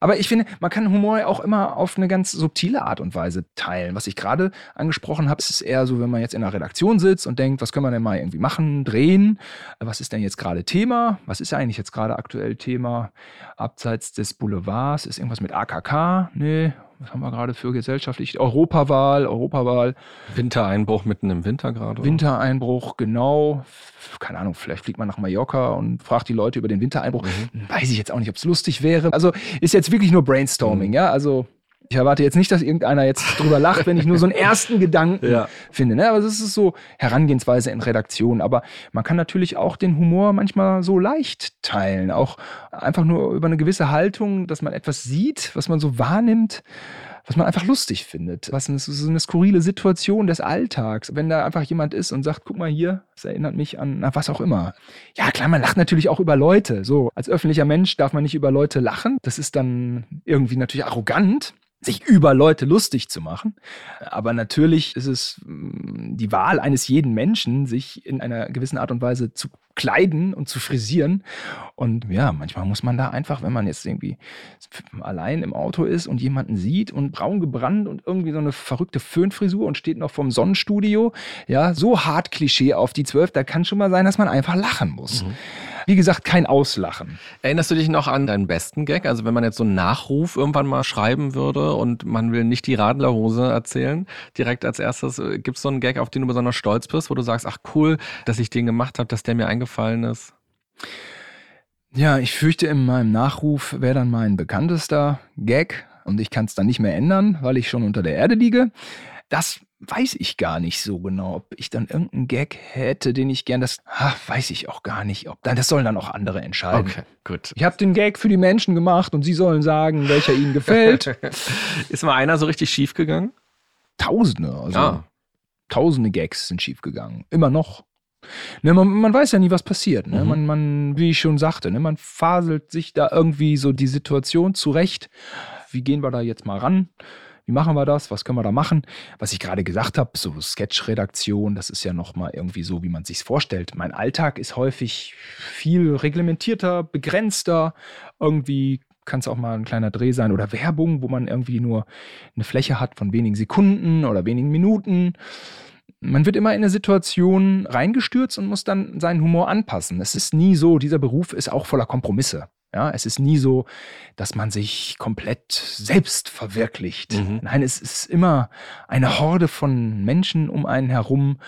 Aber ich finde, man kann Humor auch immer auf eine ganz subtile Art und Weise teilen. Was ich gerade angesprochen habe, ist eher so, wenn man jetzt in einer Redaktion sitzt und denkt, was können wir denn mal irgendwie machen, drehen? Was ist denn jetzt gerade Thema? Was ist eigentlich jetzt gerade aktuell Thema? Abseits des Boulevards ist irgendwas mit AKK? Nee, was haben wir gerade für gesellschaftlich? Europawahl, Europawahl. Wintereinbruch mitten im Winter gerade. Wintereinbruch, genau. Keine Ahnung, vielleicht fliegt man nach Mallorca und fragt die Leute über den Wintereinbruch. Mhm. Weiß ich jetzt auch nicht, ob es lustig wäre. Also ist jetzt wirklich nur Brainstorming, mhm. ja. Also ich erwarte jetzt nicht, dass irgendeiner jetzt drüber lacht, wenn ich nur so einen ersten Gedanken ja. finde. Ne? Aber das ist so Herangehensweise in Redaktion. Aber man kann natürlich auch den Humor manchmal so leicht teilen. Auch einfach nur über eine gewisse Haltung, dass man etwas sieht, was man so wahrnimmt was man einfach lustig findet. Was ist so eine skurrile Situation des Alltags. Wenn da einfach jemand ist und sagt, guck mal hier, das erinnert mich an na, was auch immer. Ja, klar, man lacht natürlich auch über Leute. So, als öffentlicher Mensch darf man nicht über Leute lachen. Das ist dann irgendwie natürlich arrogant sich über Leute lustig zu machen. Aber natürlich ist es mm, die Wahl eines jeden Menschen, sich in einer gewissen Art und Weise zu kleiden und zu frisieren. Und ja, manchmal muss man da einfach, wenn man jetzt irgendwie allein im Auto ist und jemanden sieht und braun gebrannt und irgendwie so eine verrückte Föhnfrisur und steht noch vom Sonnenstudio, ja, so hart Klischee auf die Zwölf, da kann schon mal sein, dass man einfach lachen muss. Mhm. Wie gesagt, kein Auslachen. Erinnerst du dich noch an deinen besten Gag? Also wenn man jetzt so einen Nachruf irgendwann mal schreiben würde und man will nicht die Radlerhose erzählen, direkt als erstes, äh, gibt es so einen Gag, auf den du besonders stolz bist, wo du sagst, ach cool, dass ich den gemacht habe, dass der mir eingefallen ist? Ja, ich fürchte, in meinem Nachruf wäre dann mein bekanntester Gag und ich kann es dann nicht mehr ändern, weil ich schon unter der Erde liege. Das weiß ich gar nicht so genau, ob ich dann irgendeinen Gag hätte, den ich gern das ach, weiß ich auch gar nicht, ob das sollen dann auch andere entscheiden. Okay, gut. Ich habe den Gag für die Menschen gemacht und sie sollen sagen, welcher ihnen gefällt. Ist mal einer so richtig schief gegangen? Tausende, also Ah. tausende Gags sind schiefgegangen. Immer noch. Ne, man, man weiß ja nie, was passiert. Ne? Mhm. Man, man, wie ich schon sagte, ne, man faselt sich da irgendwie so die Situation zurecht. Wie gehen wir da jetzt mal ran? Wie machen wir das? Was können wir da machen? Was ich gerade gesagt habe, so Sketch-Redaktion, das ist ja nochmal irgendwie so, wie man sich vorstellt. Mein Alltag ist häufig viel reglementierter, begrenzter. Irgendwie kann es auch mal ein kleiner Dreh sein oder Werbung, wo man irgendwie nur eine Fläche hat von wenigen Sekunden oder wenigen Minuten. Man wird immer in eine Situation reingestürzt und muss dann seinen Humor anpassen. Es ist nie so, dieser Beruf ist auch voller Kompromisse. Ja, es ist nie so, dass man sich komplett selbst verwirklicht. Mhm. Nein, es ist immer eine Horde von Menschen um einen herum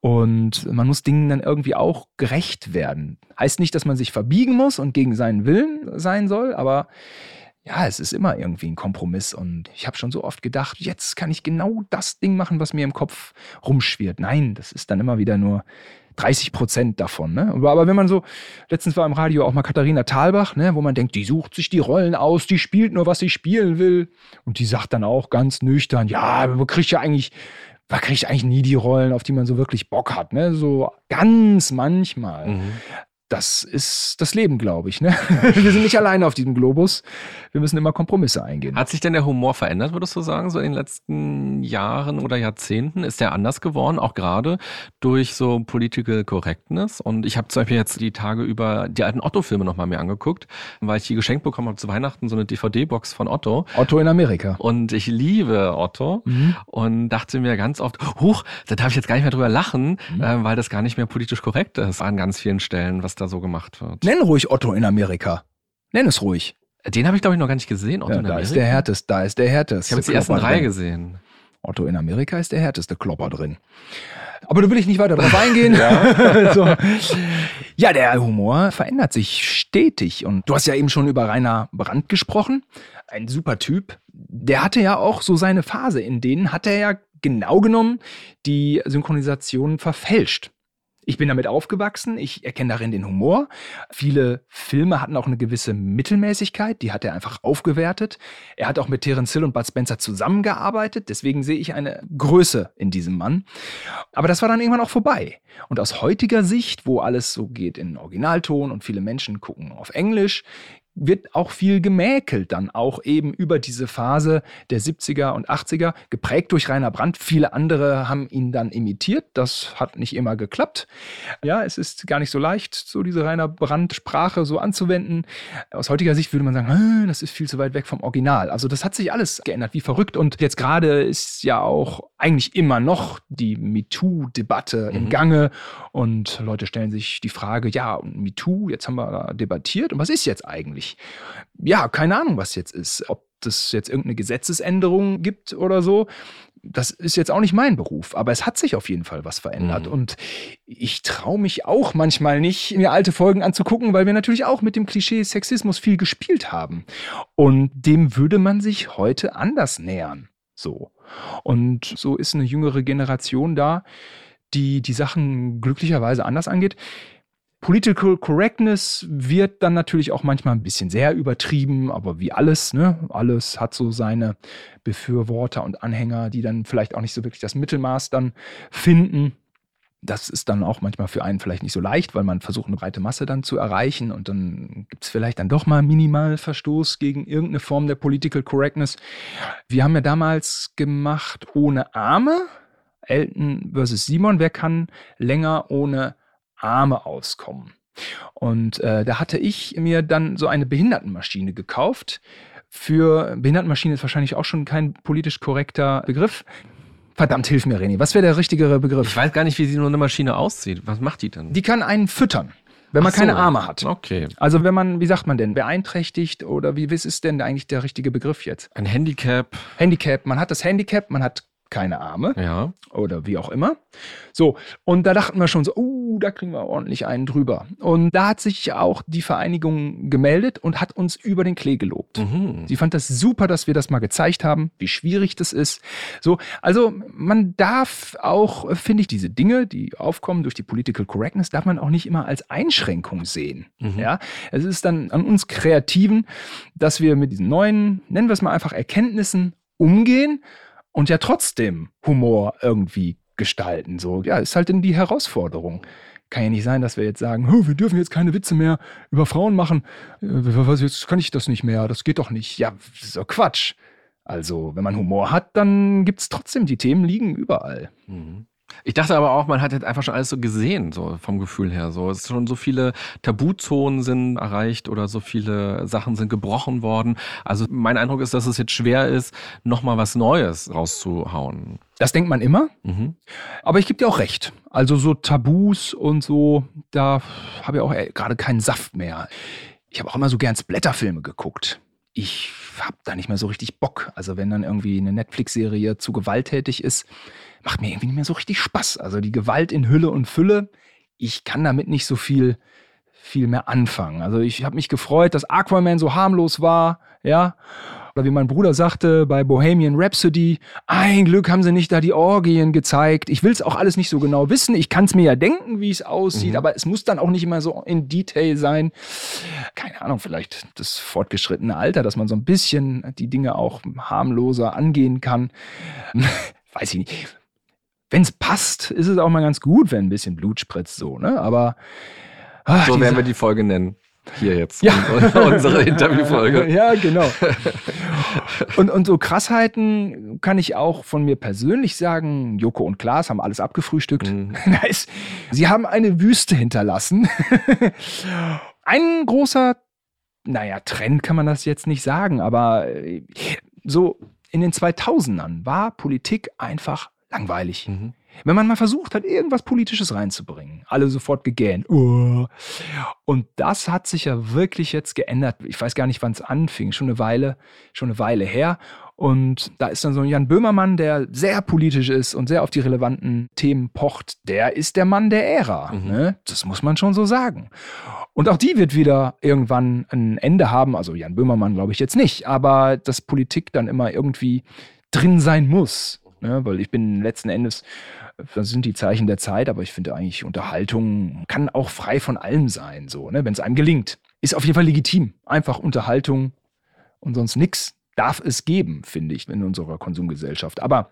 und man muss Dingen dann irgendwie auch gerecht werden. Heißt nicht, dass man sich verbiegen muss und gegen seinen Willen sein soll, aber ja, es ist immer irgendwie ein Kompromiss und ich habe schon so oft gedacht, jetzt kann ich genau das Ding machen, was mir im Kopf rumschwirrt. Nein, das ist dann immer wieder nur 30 Prozent davon. Ne? Aber wenn man so, letztens war im Radio auch mal Katharina Thalbach, ne, wo man denkt, die sucht sich die Rollen aus, die spielt nur, was sie spielen will. Und die sagt dann auch ganz nüchtern, ja, man kriegt ja eigentlich, man kriegt eigentlich nie die Rollen, auf die man so wirklich Bock hat. Ne? So ganz manchmal. Mhm. Das ist das Leben, glaube ich. Ne? Wir sind nicht alleine auf diesem Globus. Wir müssen immer Kompromisse eingehen. Hat sich denn der Humor verändert, würdest du sagen, so in den letzten Jahren oder Jahrzehnten? Ist der anders geworden, auch gerade durch so Political Correctness? Und ich habe zum Beispiel jetzt die Tage über die alten Otto-Filme nochmal mir angeguckt, weil ich die geschenkt bekommen habe zu Weihnachten, so eine DVD-Box von Otto. Otto in Amerika. Und ich liebe Otto Mhm. und dachte mir ganz oft, huch, da darf ich jetzt gar nicht mehr drüber lachen, Mhm. äh, weil das gar nicht mehr politisch korrekt ist an ganz vielen Stellen, was da so gemacht wird. Nenn ruhig Otto in Amerika. Nenn es ruhig. Den habe ich, glaube ich, noch gar nicht gesehen, Otto Ja, in da Amerika. ist der härteste, da ist der härteste. ich habe jetzt die ersten drei drin. gesehen. Otto in Amerika ist der härteste Klopper drin. Aber da will ich nicht weiter drauf eingehen. so. Ja, der Humor verändert sich stetig. Und du hast ja eben schon über Rainer Brandt gesprochen. Ein super Typ. Der hatte ja auch so seine Phase, in denen hat er ja genau genommen die Synchronisation verfälscht. Ich bin damit aufgewachsen, ich erkenne darin den Humor. Viele Filme hatten auch eine gewisse Mittelmäßigkeit, die hat er einfach aufgewertet. Er hat auch mit Terence Hill und Bud Spencer zusammengearbeitet, deswegen sehe ich eine Größe in diesem Mann. Aber das war dann irgendwann auch vorbei. Und aus heutiger Sicht, wo alles so geht in Originalton und viele Menschen gucken auf Englisch, wird auch viel gemäkelt dann auch eben über diese Phase der 70er und 80er, geprägt durch Rainer Brandt. Viele andere haben ihn dann imitiert. Das hat nicht immer geklappt. Ja, es ist gar nicht so leicht, so diese Rainer Brandt-Sprache so anzuwenden. Aus heutiger Sicht würde man sagen, "Ah, das ist viel zu weit weg vom Original. Also das hat sich alles geändert, wie verrückt. Und jetzt gerade ist ja auch eigentlich immer noch die MeToo-Debatte im Mhm. Gange. Und Leute stellen sich die Frage, ja, und MeToo, jetzt haben wir da debattiert. Und was ist jetzt eigentlich? Ja, keine Ahnung, was jetzt ist. Ob es jetzt irgendeine Gesetzesänderung gibt oder so. Das ist jetzt auch nicht mein Beruf, aber es hat sich auf jeden Fall was verändert. Mhm. Und ich traue mich auch manchmal nicht, mir alte Folgen anzugucken, weil wir natürlich auch mit dem Klischee Sexismus viel gespielt haben. Und dem würde man sich heute anders nähern. So. Und so ist eine jüngere Generation da, die die Sachen glücklicherweise anders angeht. Political Correctness wird dann natürlich auch manchmal ein bisschen sehr übertrieben, aber wie alles, ne? Alles hat so seine Befürworter und Anhänger, die dann vielleicht auch nicht so wirklich das Mittelmaß dann finden. Das ist dann auch manchmal für einen vielleicht nicht so leicht, weil man versucht, eine breite Masse dann zu erreichen und dann gibt es vielleicht dann doch mal minimal Verstoß gegen irgendeine Form der Political Correctness. Wir haben ja damals gemacht ohne Arme. Elton versus Simon. Wer kann länger ohne Arme auskommen? Und äh, da hatte ich mir dann so eine Behindertenmaschine gekauft. Für Behindertenmaschine ist wahrscheinlich auch schon kein politisch korrekter Begriff. Verdammt, hilf mir, René. Was wäre der richtigere Begriff? Ich weiß gar nicht, wie sie nur eine Maschine aussieht. Was macht die denn? Die kann einen füttern, wenn man so. keine Arme hat. Okay. Also wenn man, wie sagt man denn, beeinträchtigt oder wie was ist denn eigentlich der richtige Begriff jetzt? Ein Handicap. Handicap. Man hat das Handicap, man hat keine Arme Ja. oder wie auch immer. So, und da dachten wir schon so, uh, uh, da kriegen wir ordentlich einen drüber. Und da hat sich auch die Vereinigung gemeldet und hat uns über den Klee gelobt. Mhm. Sie fand das super, dass wir das mal gezeigt haben, wie schwierig das ist. So, also man darf auch, finde ich, diese Dinge, die aufkommen durch die Political Correctness, darf man auch nicht immer als Einschränkung sehen. Mhm. Ja, es ist dann an uns Kreativen, dass wir mit diesen neuen, nennen wir es mal einfach Erkenntnissen umgehen und ja trotzdem Humor irgendwie gestalten. So, ja, ist halt in die Herausforderung. Kann ja nicht sein, dass wir jetzt sagen, wir dürfen jetzt keine Witze mehr über Frauen machen. Äh, jetzt kann ich das nicht mehr, das geht doch nicht. Ja, so Quatsch. Also, wenn man Humor hat, dann gibt es trotzdem, die Themen liegen überall. Mhm. Ich dachte aber auch, man hat jetzt einfach schon alles so gesehen, so vom Gefühl her. So, es schon so viele Tabuzonen sind erreicht oder so viele Sachen sind gebrochen worden. Also mein Eindruck ist, dass es jetzt schwer ist, nochmal was Neues rauszuhauen. Das denkt man immer. Mhm. Aber ich gebe dir auch recht. Also so Tabus und so, da habe ich auch gerade keinen Saft mehr. Ich habe auch immer so gern Blätterfilme geguckt. Ich habe da nicht mehr so richtig Bock. Also wenn dann irgendwie eine Netflix-Serie zu gewalttätig ist, macht mir irgendwie nicht mehr so richtig Spaß. Also die Gewalt in Hülle und Fülle, ich kann damit nicht so viel, viel mehr anfangen. Also ich habe mich gefreut, dass Aquaman so harmlos war, ja. Oder wie mein Bruder sagte bei Bohemian Rhapsody, ein Glück haben sie nicht da die Orgien gezeigt. Ich will es auch alles nicht so genau wissen. Ich kann es mir ja denken, wie es aussieht, mhm. aber es muss dann auch nicht immer so in Detail sein. Keine Ahnung, vielleicht das fortgeschrittene Alter, dass man so ein bisschen die Dinge auch harmloser angehen kann. Weiß ich nicht wenn es passt, ist es auch mal ganz gut, wenn ein bisschen Blut spritzt, so, ne? Aber. Ach, so werden wir die Folge nennen. Hier jetzt. Ja. Unsere Interviewfolge. ja, genau. Und, und so Krassheiten kann ich auch von mir persönlich sagen. Joko und Klaas haben alles abgefrühstückt. Mhm. nice. Sie haben eine Wüste hinterlassen. Ein großer, naja, Trend kann man das jetzt nicht sagen, aber äh, so in den 2000ern war Politik einfach langweilig. Mhm. Wenn man mal versucht hat, irgendwas Politisches reinzubringen, alle sofort gegähnt. Oh. Und das hat sich ja wirklich jetzt geändert. Ich weiß gar nicht, wann es anfing. Schon eine Weile, schon eine Weile her. Und da ist dann so ein Jan Böhmermann, der sehr politisch ist und sehr auf die relevanten Themen pocht. Der ist der Mann der Ära. Mhm. Ne? Das muss man schon so sagen. Und auch die wird wieder irgendwann ein Ende haben. Also Jan Böhmermann glaube ich jetzt nicht, aber dass Politik dann immer irgendwie drin sein muss. Ne? Weil ich bin letzten Endes, das sind die Zeichen der Zeit, aber ich finde eigentlich, Unterhaltung kann auch frei von allem sein, so, ne? wenn es einem gelingt. Ist auf jeden Fall legitim. Einfach Unterhaltung und sonst nichts darf es geben, finde ich, in unserer Konsumgesellschaft. Aber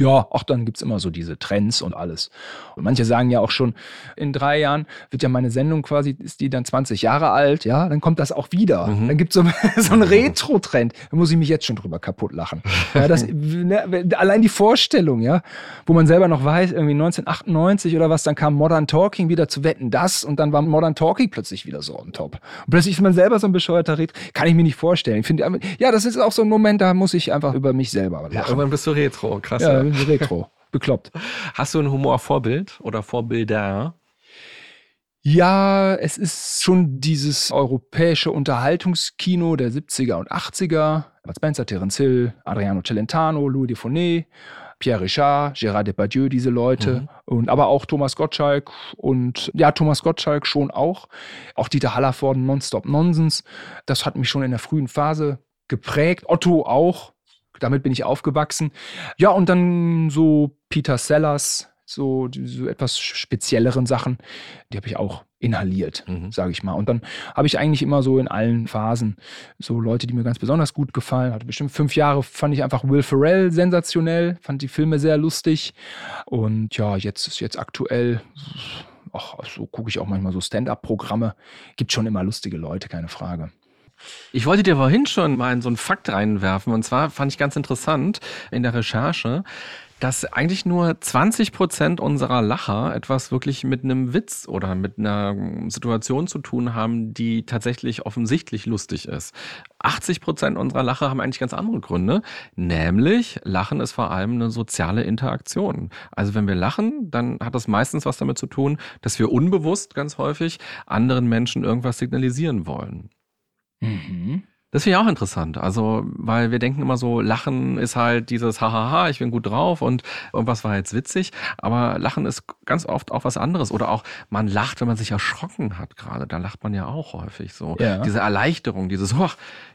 ja, auch dann gibt es immer so diese Trends und alles. Und manche sagen ja auch schon, in drei Jahren wird ja meine Sendung quasi, ist die dann 20 Jahre alt, ja, dann kommt das auch wieder. Mhm. Dann gibt es so, so einen Retro-Trend. Da muss ich mich jetzt schon drüber kaputt lachen. Ja, das, ne, allein die Vorstellung, ja, wo man selber noch weiß, irgendwie 1998 oder was, dann kam Modern Talking wieder zu wetten, das und dann war Modern Talking plötzlich wieder so on top. Und plötzlich ist man selber so ein bescheuerter Retro. Kann ich mir nicht vorstellen. Ich finde, ja, das ist auch so ein Moment, da muss ich einfach über mich selber lachen. Ja, irgendwann bist du Retro, krass. Ja, Retro. Bekloppt. Hast du ein Humorvorbild oder Vorbilder? Ja, es ist schon dieses europäische Unterhaltungskino der 70er und 80er. Bud Spencer, Terence Hill, Adriano Celentano, Louis de Funès, Pierre Richard, Gérard Depardieu, diese Leute. Mhm. Und aber auch Thomas Gottschalk und ja, Thomas Gottschalk schon auch. Auch Dieter Hallervorden, Nonstop Nonsens. Das hat mich schon in der frühen Phase geprägt. Otto auch damit bin ich aufgewachsen. Ja, und dann so Peter Sellers, so, so etwas spezielleren Sachen, die habe ich auch inhaliert, mhm. sage ich mal. Und dann habe ich eigentlich immer so in allen Phasen so Leute, die mir ganz besonders gut gefallen. Hatte bestimmt fünf Jahre fand ich einfach Will Ferrell sensationell, fand die Filme sehr lustig. Und ja, jetzt ist jetzt aktuell, ach, so gucke ich auch manchmal so Stand-up-Programme. Gibt schon immer lustige Leute, keine Frage. Ich wollte dir vorhin schon mal in so einen Fakt reinwerfen. Und zwar fand ich ganz interessant in der Recherche, dass eigentlich nur 20 Prozent unserer Lacher etwas wirklich mit einem Witz oder mit einer Situation zu tun haben, die tatsächlich offensichtlich lustig ist. 80 Prozent unserer Lacher haben eigentlich ganz andere Gründe. Nämlich, Lachen ist vor allem eine soziale Interaktion. Also wenn wir lachen, dann hat das meistens was damit zu tun, dass wir unbewusst ganz häufig anderen Menschen irgendwas signalisieren wollen. Mhm. Das finde ich auch interessant. Also, weil wir denken immer so, Lachen ist halt dieses Hahaha, ich bin gut drauf und irgendwas war jetzt witzig. Aber Lachen ist ganz oft auch was anderes. Oder auch, man lacht, wenn man sich erschrocken hat gerade. Da lacht man ja auch häufig so. Ja. Diese Erleichterung, dieses, oh,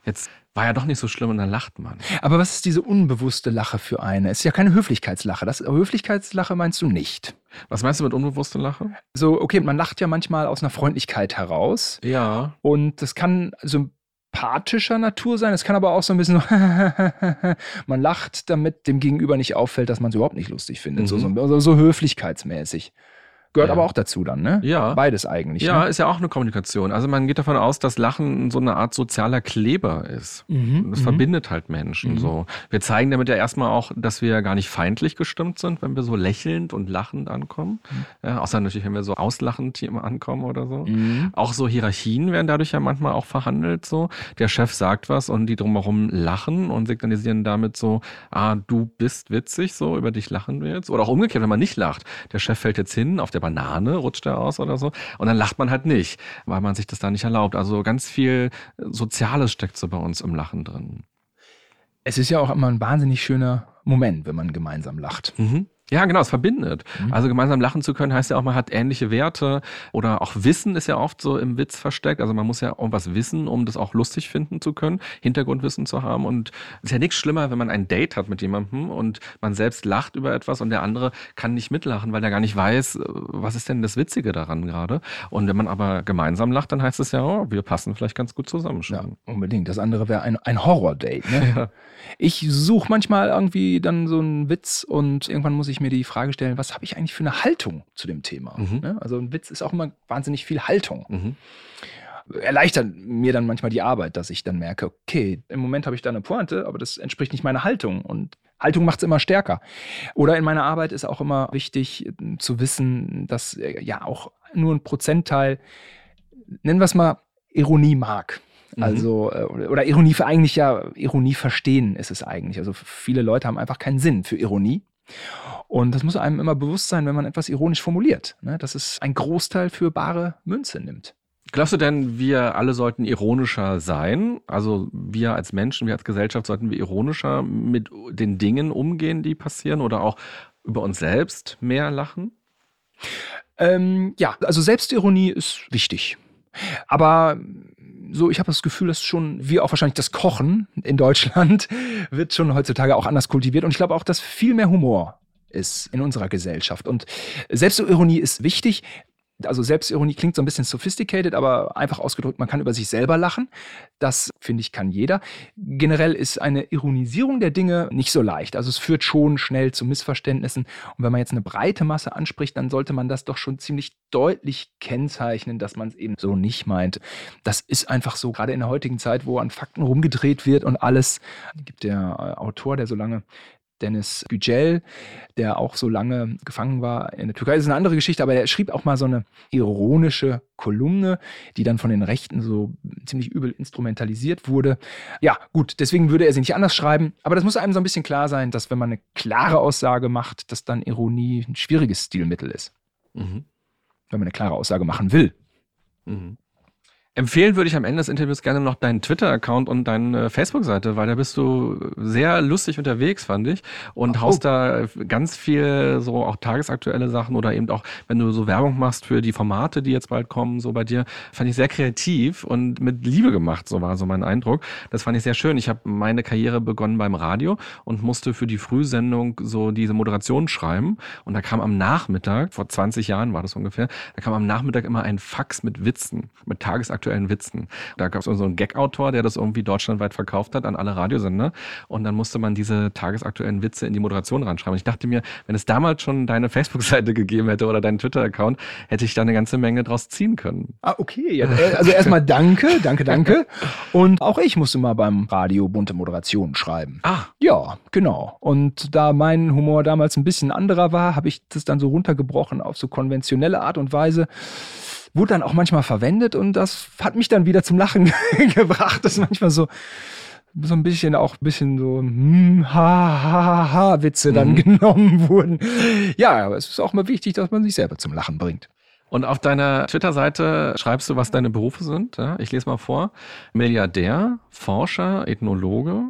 jetzt war ja doch nicht so schlimm und dann lacht man. Aber was ist diese unbewusste Lache für eine? Es ist ja keine Höflichkeitslache. Das Höflichkeitslache meinst du nicht. Was meinst du mit unbewusster Lache? So, okay, man lacht ja manchmal aus einer Freundlichkeit heraus. Ja. Und das kann so sympathischer Natur sein. Es kann aber auch so ein bisschen so, man lacht, damit dem Gegenüber nicht auffällt, dass man es überhaupt nicht lustig findet. Mhm. So, so, so höflichkeitsmäßig. Gehört ja. aber auch dazu dann, ne? Ja. Beides eigentlich. Ja, ne? ist ja auch eine Kommunikation. Also man geht davon aus, dass Lachen so eine Art sozialer Kleber ist. Mhm. Das mhm. verbindet halt Menschen mhm. so. Wir zeigen damit ja erstmal auch, dass wir gar nicht feindlich gestimmt sind, wenn wir so lächelnd und lachend ankommen. Mhm. Ja, außer natürlich, wenn wir so auslachend hier ankommen oder so. Mhm. Auch so Hierarchien werden dadurch ja manchmal auch verhandelt so. Der Chef sagt was und die drumherum lachen und signalisieren damit so, ah, du bist witzig, so, über dich lachen wir jetzt. Oder auch umgekehrt, wenn man nicht lacht. Der Chef fällt jetzt hin auf der Banane rutscht er aus oder so. Und dann lacht man halt nicht, weil man sich das da nicht erlaubt. Also ganz viel Soziales steckt so bei uns im Lachen drin. Es ist ja auch immer ein wahnsinnig schöner Moment, wenn man gemeinsam lacht. Mhm. Ja, genau, es verbindet. Mhm. Also gemeinsam lachen zu können, heißt ja auch, man hat ähnliche Werte oder auch Wissen ist ja oft so im Witz versteckt. Also man muss ja irgendwas wissen, um das auch lustig finden zu können, Hintergrundwissen zu haben. Und es ist ja nichts schlimmer, wenn man ein Date hat mit jemandem und man selbst lacht über etwas und der andere kann nicht mitlachen, weil er gar nicht weiß, was ist denn das Witzige daran gerade. Und wenn man aber gemeinsam lacht, dann heißt es ja, oh, wir passen vielleicht ganz gut zusammen schon. Ja, unbedingt. Das andere wäre ein, ein Horror-Date. Ne? Ja. Ich suche manchmal irgendwie dann so einen Witz und irgendwann muss ich mir die Frage stellen, was habe ich eigentlich für eine Haltung zu dem Thema? Mhm. Ne? Also ein Witz ist auch immer wahnsinnig viel Haltung. Mhm erleichtert mir dann manchmal die Arbeit, dass ich dann merke, okay, im Moment habe ich da eine Pointe, aber das entspricht nicht meiner Haltung und Haltung macht es immer stärker. Oder in meiner Arbeit ist auch immer wichtig zu wissen, dass äh, ja auch nur ein Prozentteil, nennen wir es mal, Ironie mag. Mhm. Also, äh, oder Ironie für eigentlich ja, Ironie verstehen ist es eigentlich. Also viele Leute haben einfach keinen Sinn für Ironie. Und das muss einem immer bewusst sein, wenn man etwas ironisch formuliert, ne? dass es einen Großteil für bare Münze nimmt. Glaubst du denn, wir alle sollten ironischer sein? Also wir als Menschen, wir als Gesellschaft sollten wir ironischer mit den Dingen umgehen, die passieren oder auch über uns selbst mehr lachen? Ähm, ja, also Selbstironie ist wichtig. Aber so, ich habe das Gefühl, dass schon, wie auch wahrscheinlich das Kochen in Deutschland, wird schon heutzutage auch anders kultiviert. Und ich glaube auch, dass viel mehr Humor ist in unserer Gesellschaft. Und Selbstironie ist wichtig also Selbstironie klingt so ein bisschen sophisticated, aber einfach ausgedrückt, man kann über sich selber lachen. Das, finde ich, kann jeder. Generell ist eine Ironisierung der Dinge nicht so leicht. Also es führt schon schnell zu Missverständnissen. Und wenn man jetzt eine breite Masse anspricht, dann sollte man das doch schon ziemlich deutlich kennzeichnen, dass man es eben so nicht meint. Das ist einfach so, gerade in der heutigen Zeit, wo an Fakten rumgedreht wird und alles. Gibt der äh, Autor, der so lange Dennis Yücel, der auch so lange gefangen war in der Türkei. Das ist eine andere Geschichte, aber er schrieb auch mal so eine ironische Kolumne, die dann von den Rechten so ziemlich übel instrumentalisiert wurde. Ja, gut, deswegen würde er sie nicht anders schreiben, aber das muss einem so ein bisschen klar sein, dass wenn man eine klare Aussage macht, dass dann Ironie ein schwieriges Stilmittel ist. Mhm. Wenn man eine klare Aussage machen will. Mhm. Empfehlen würde ich am Ende des Interviews gerne noch deinen Twitter-Account und deine Facebook-Seite, weil da bist du sehr lustig unterwegs, fand ich. Und oh. haust da ganz viel so auch tagesaktuelle Sachen oder eben auch, wenn du so Werbung machst für die Formate, die jetzt bald kommen, so bei dir, fand ich sehr kreativ und mit Liebe gemacht, so war so mein Eindruck. Das fand ich sehr schön. Ich habe meine Karriere begonnen beim Radio und musste für die Frühsendung so diese Moderation schreiben. Und da kam am Nachmittag, vor 20 Jahren war das ungefähr, da kam am Nachmittag immer ein Fax mit Witzen, mit tagesaktuellen aktuellen Witzen. Da gab es so einen Gag-Autor, der das irgendwie deutschlandweit verkauft hat an alle Radiosender. Und dann musste man diese tagesaktuellen Witze in die Moderation ranschreiben. ich dachte mir, wenn es damals schon deine Facebook-Seite gegeben hätte oder deinen Twitter-Account, hätte ich da eine ganze Menge draus ziehen können. Ah, okay. Ja, äh, also erstmal danke, danke, danke. Und auch ich musste mal beim Radio bunte Moderation schreiben. Ah. Ja, genau. Und da mein Humor damals ein bisschen anderer war, habe ich das dann so runtergebrochen auf so konventionelle Art und Weise wurde dann auch manchmal verwendet und das hat mich dann wieder zum Lachen gebracht. Das ist manchmal so, so ein bisschen auch ein bisschen so hm, ha, ha, ha Witze dann mhm. genommen wurden. Ja, aber es ist auch mal wichtig, dass man sich selber zum Lachen bringt. Und auf deiner Twitter-Seite schreibst du, was deine Berufe sind. Ja, ich lese mal vor. Milliardär, Forscher, Ethnologe,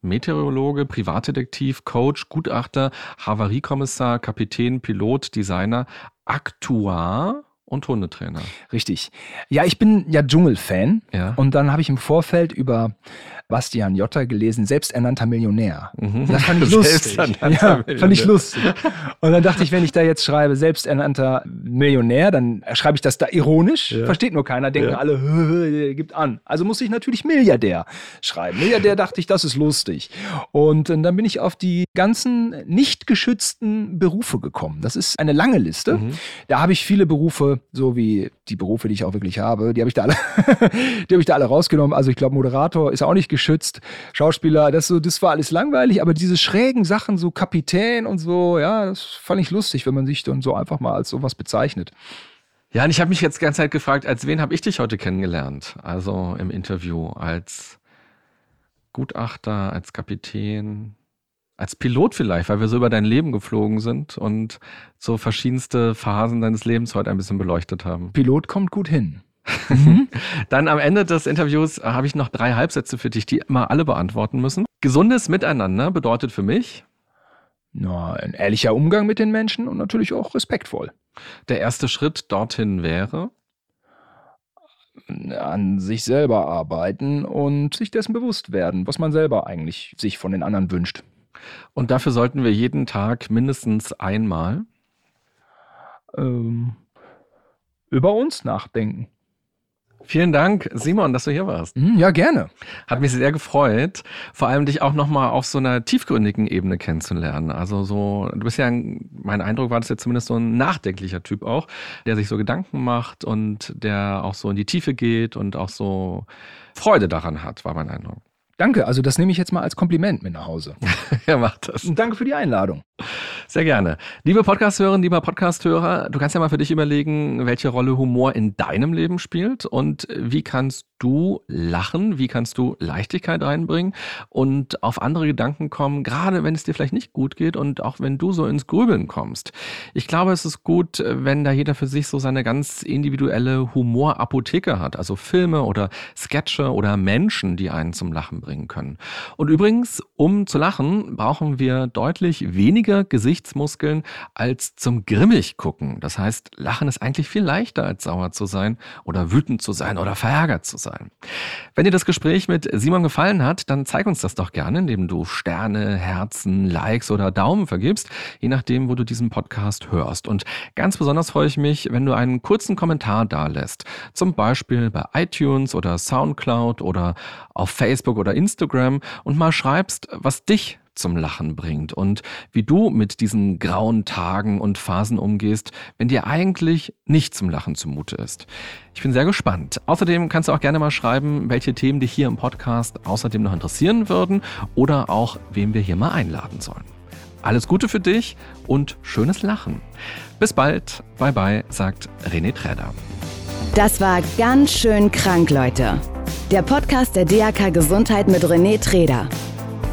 Meteorologe, Privatdetektiv, Coach, Gutachter, Havariekommissar, Kapitän, Pilot, Designer, Aktuar und Hundetrainer. Richtig. Ja, ich bin ja Dschungelfan. Ja. Und dann habe ich im Vorfeld über Bastian Jotta gelesen, selbsternannter Millionär. Mhm. Das fand ich lustig. Ja, fand ich lustig. Und dann dachte ich, wenn ich da jetzt schreibe, selbsternannter Millionär, dann schreibe ich das da ironisch. Ja. Versteht nur keiner, denken Ja. alle, "Hö, gibt an. Also muss ich natürlich Milliardär schreiben. Milliardär dachte ich, das ist lustig. Und äh, dann bin ich auf die ganzen nicht geschützten Berufe gekommen. Das ist eine lange Liste. Mhm. Da habe ich viele Berufe, so wie die Berufe, die ich auch wirklich habe, die habe ich da alle, die habe ich da alle rausgenommen. Also ich glaube, Moderator ist auch nicht geschützt, Schauspieler, das so, das war alles langweilig, aber diese schrägen Sachen, so Kapitän und so, ja, das fand ich lustig, wenn man sich dann so einfach mal als sowas bezeichnet. Ja, und ich habe mich jetzt die ganze Zeit gefragt, als wen habe ich dich heute kennengelernt? Also im Interview, als Gutachter, als Kapitän, als Pilot vielleicht, weil wir so über dein Leben geflogen sind und so verschiedenste Phasen deines Lebens heute ein bisschen beleuchtet haben. Pilot kommt gut hin. Dann am Ende des Interviews äh, habe ich noch drei Halbsätze für dich, die immer alle beantworten müssen. Gesundes Miteinander bedeutet für mich, Na, ein ehrlicher Umgang mit den Menschen und natürlich auch respektvoll. der erste Schritt dorthin wäre, An sich selber arbeiten und sich dessen bewusst werden, was man selber eigentlich sich von den anderen wünscht. Und dafür sollten wir jeden Tag mindestens einmal Ähm, über uns nachdenken. Vielen Dank, Simon, dass du hier warst. Hm, ja, gerne. Hat mich sehr gefreut, vor allem dich auch nochmal auf so einer tiefgründigen Ebene kennenzulernen. Also so, du bist ja, ein, mein Eindruck war, dass ja zumindest so ein nachdenklicher Typ auch, der sich so Gedanken macht und der auch so in die Tiefe geht und auch so Freude daran hat, war mein Eindruck. Danke, also das nehme ich jetzt mal als Kompliment mit nach Hause. Er macht das. Und danke für die Einladung. Sehr gerne. Liebe Podcast-Hörerinnen, lieber Podcast-Hörer, du kannst ja mal für dich überlegen, welche Rolle Humor in deinem Leben spielt und wie kannst du lachen, wie kannst du Leichtigkeit reinbringen und auf andere Gedanken kommen, gerade wenn es dir vielleicht nicht gut geht und auch wenn du so ins Grübeln kommst. Ich glaube, es ist gut, wenn da jeder für sich so seine ganz individuelle Humorapotheke hat, also Filme oder Sketche oder Menschen, die einen zum Lachen bringen können. Und übrigens, um zu lachen, brauchen wir deutlich weniger Gesichtsmuskeln als zum grimmig gucken. Das heißt, Lachen ist eigentlich viel leichter als sauer zu sein oder wütend zu sein oder verärgert zu sein. Wenn dir das Gespräch mit Simon gefallen hat, dann zeig uns das doch gerne, indem du Sterne, Herzen, Likes oder Daumen vergibst, je nachdem, wo du diesen Podcast hörst. Und ganz besonders freue ich mich, wenn du einen kurzen Kommentar dalässt. Zum Beispiel bei iTunes oder Soundcloud oder auf Facebook oder Instagram und mal schreibst, was dich zum Lachen bringt und wie du mit diesen grauen Tagen und Phasen umgehst, wenn dir eigentlich nicht zum Lachen zumute ist. Ich bin sehr gespannt. Außerdem kannst du auch gerne mal schreiben, welche Themen dich hier im Podcast außerdem noch interessieren würden oder auch, wen wir hier mal einladen sollen. Alles Gute für dich und schönes Lachen. Bis bald. Bye bye, sagt René Träder. Das war ganz schön krank, Leute. Der Podcast der DAK Gesundheit mit René Treder.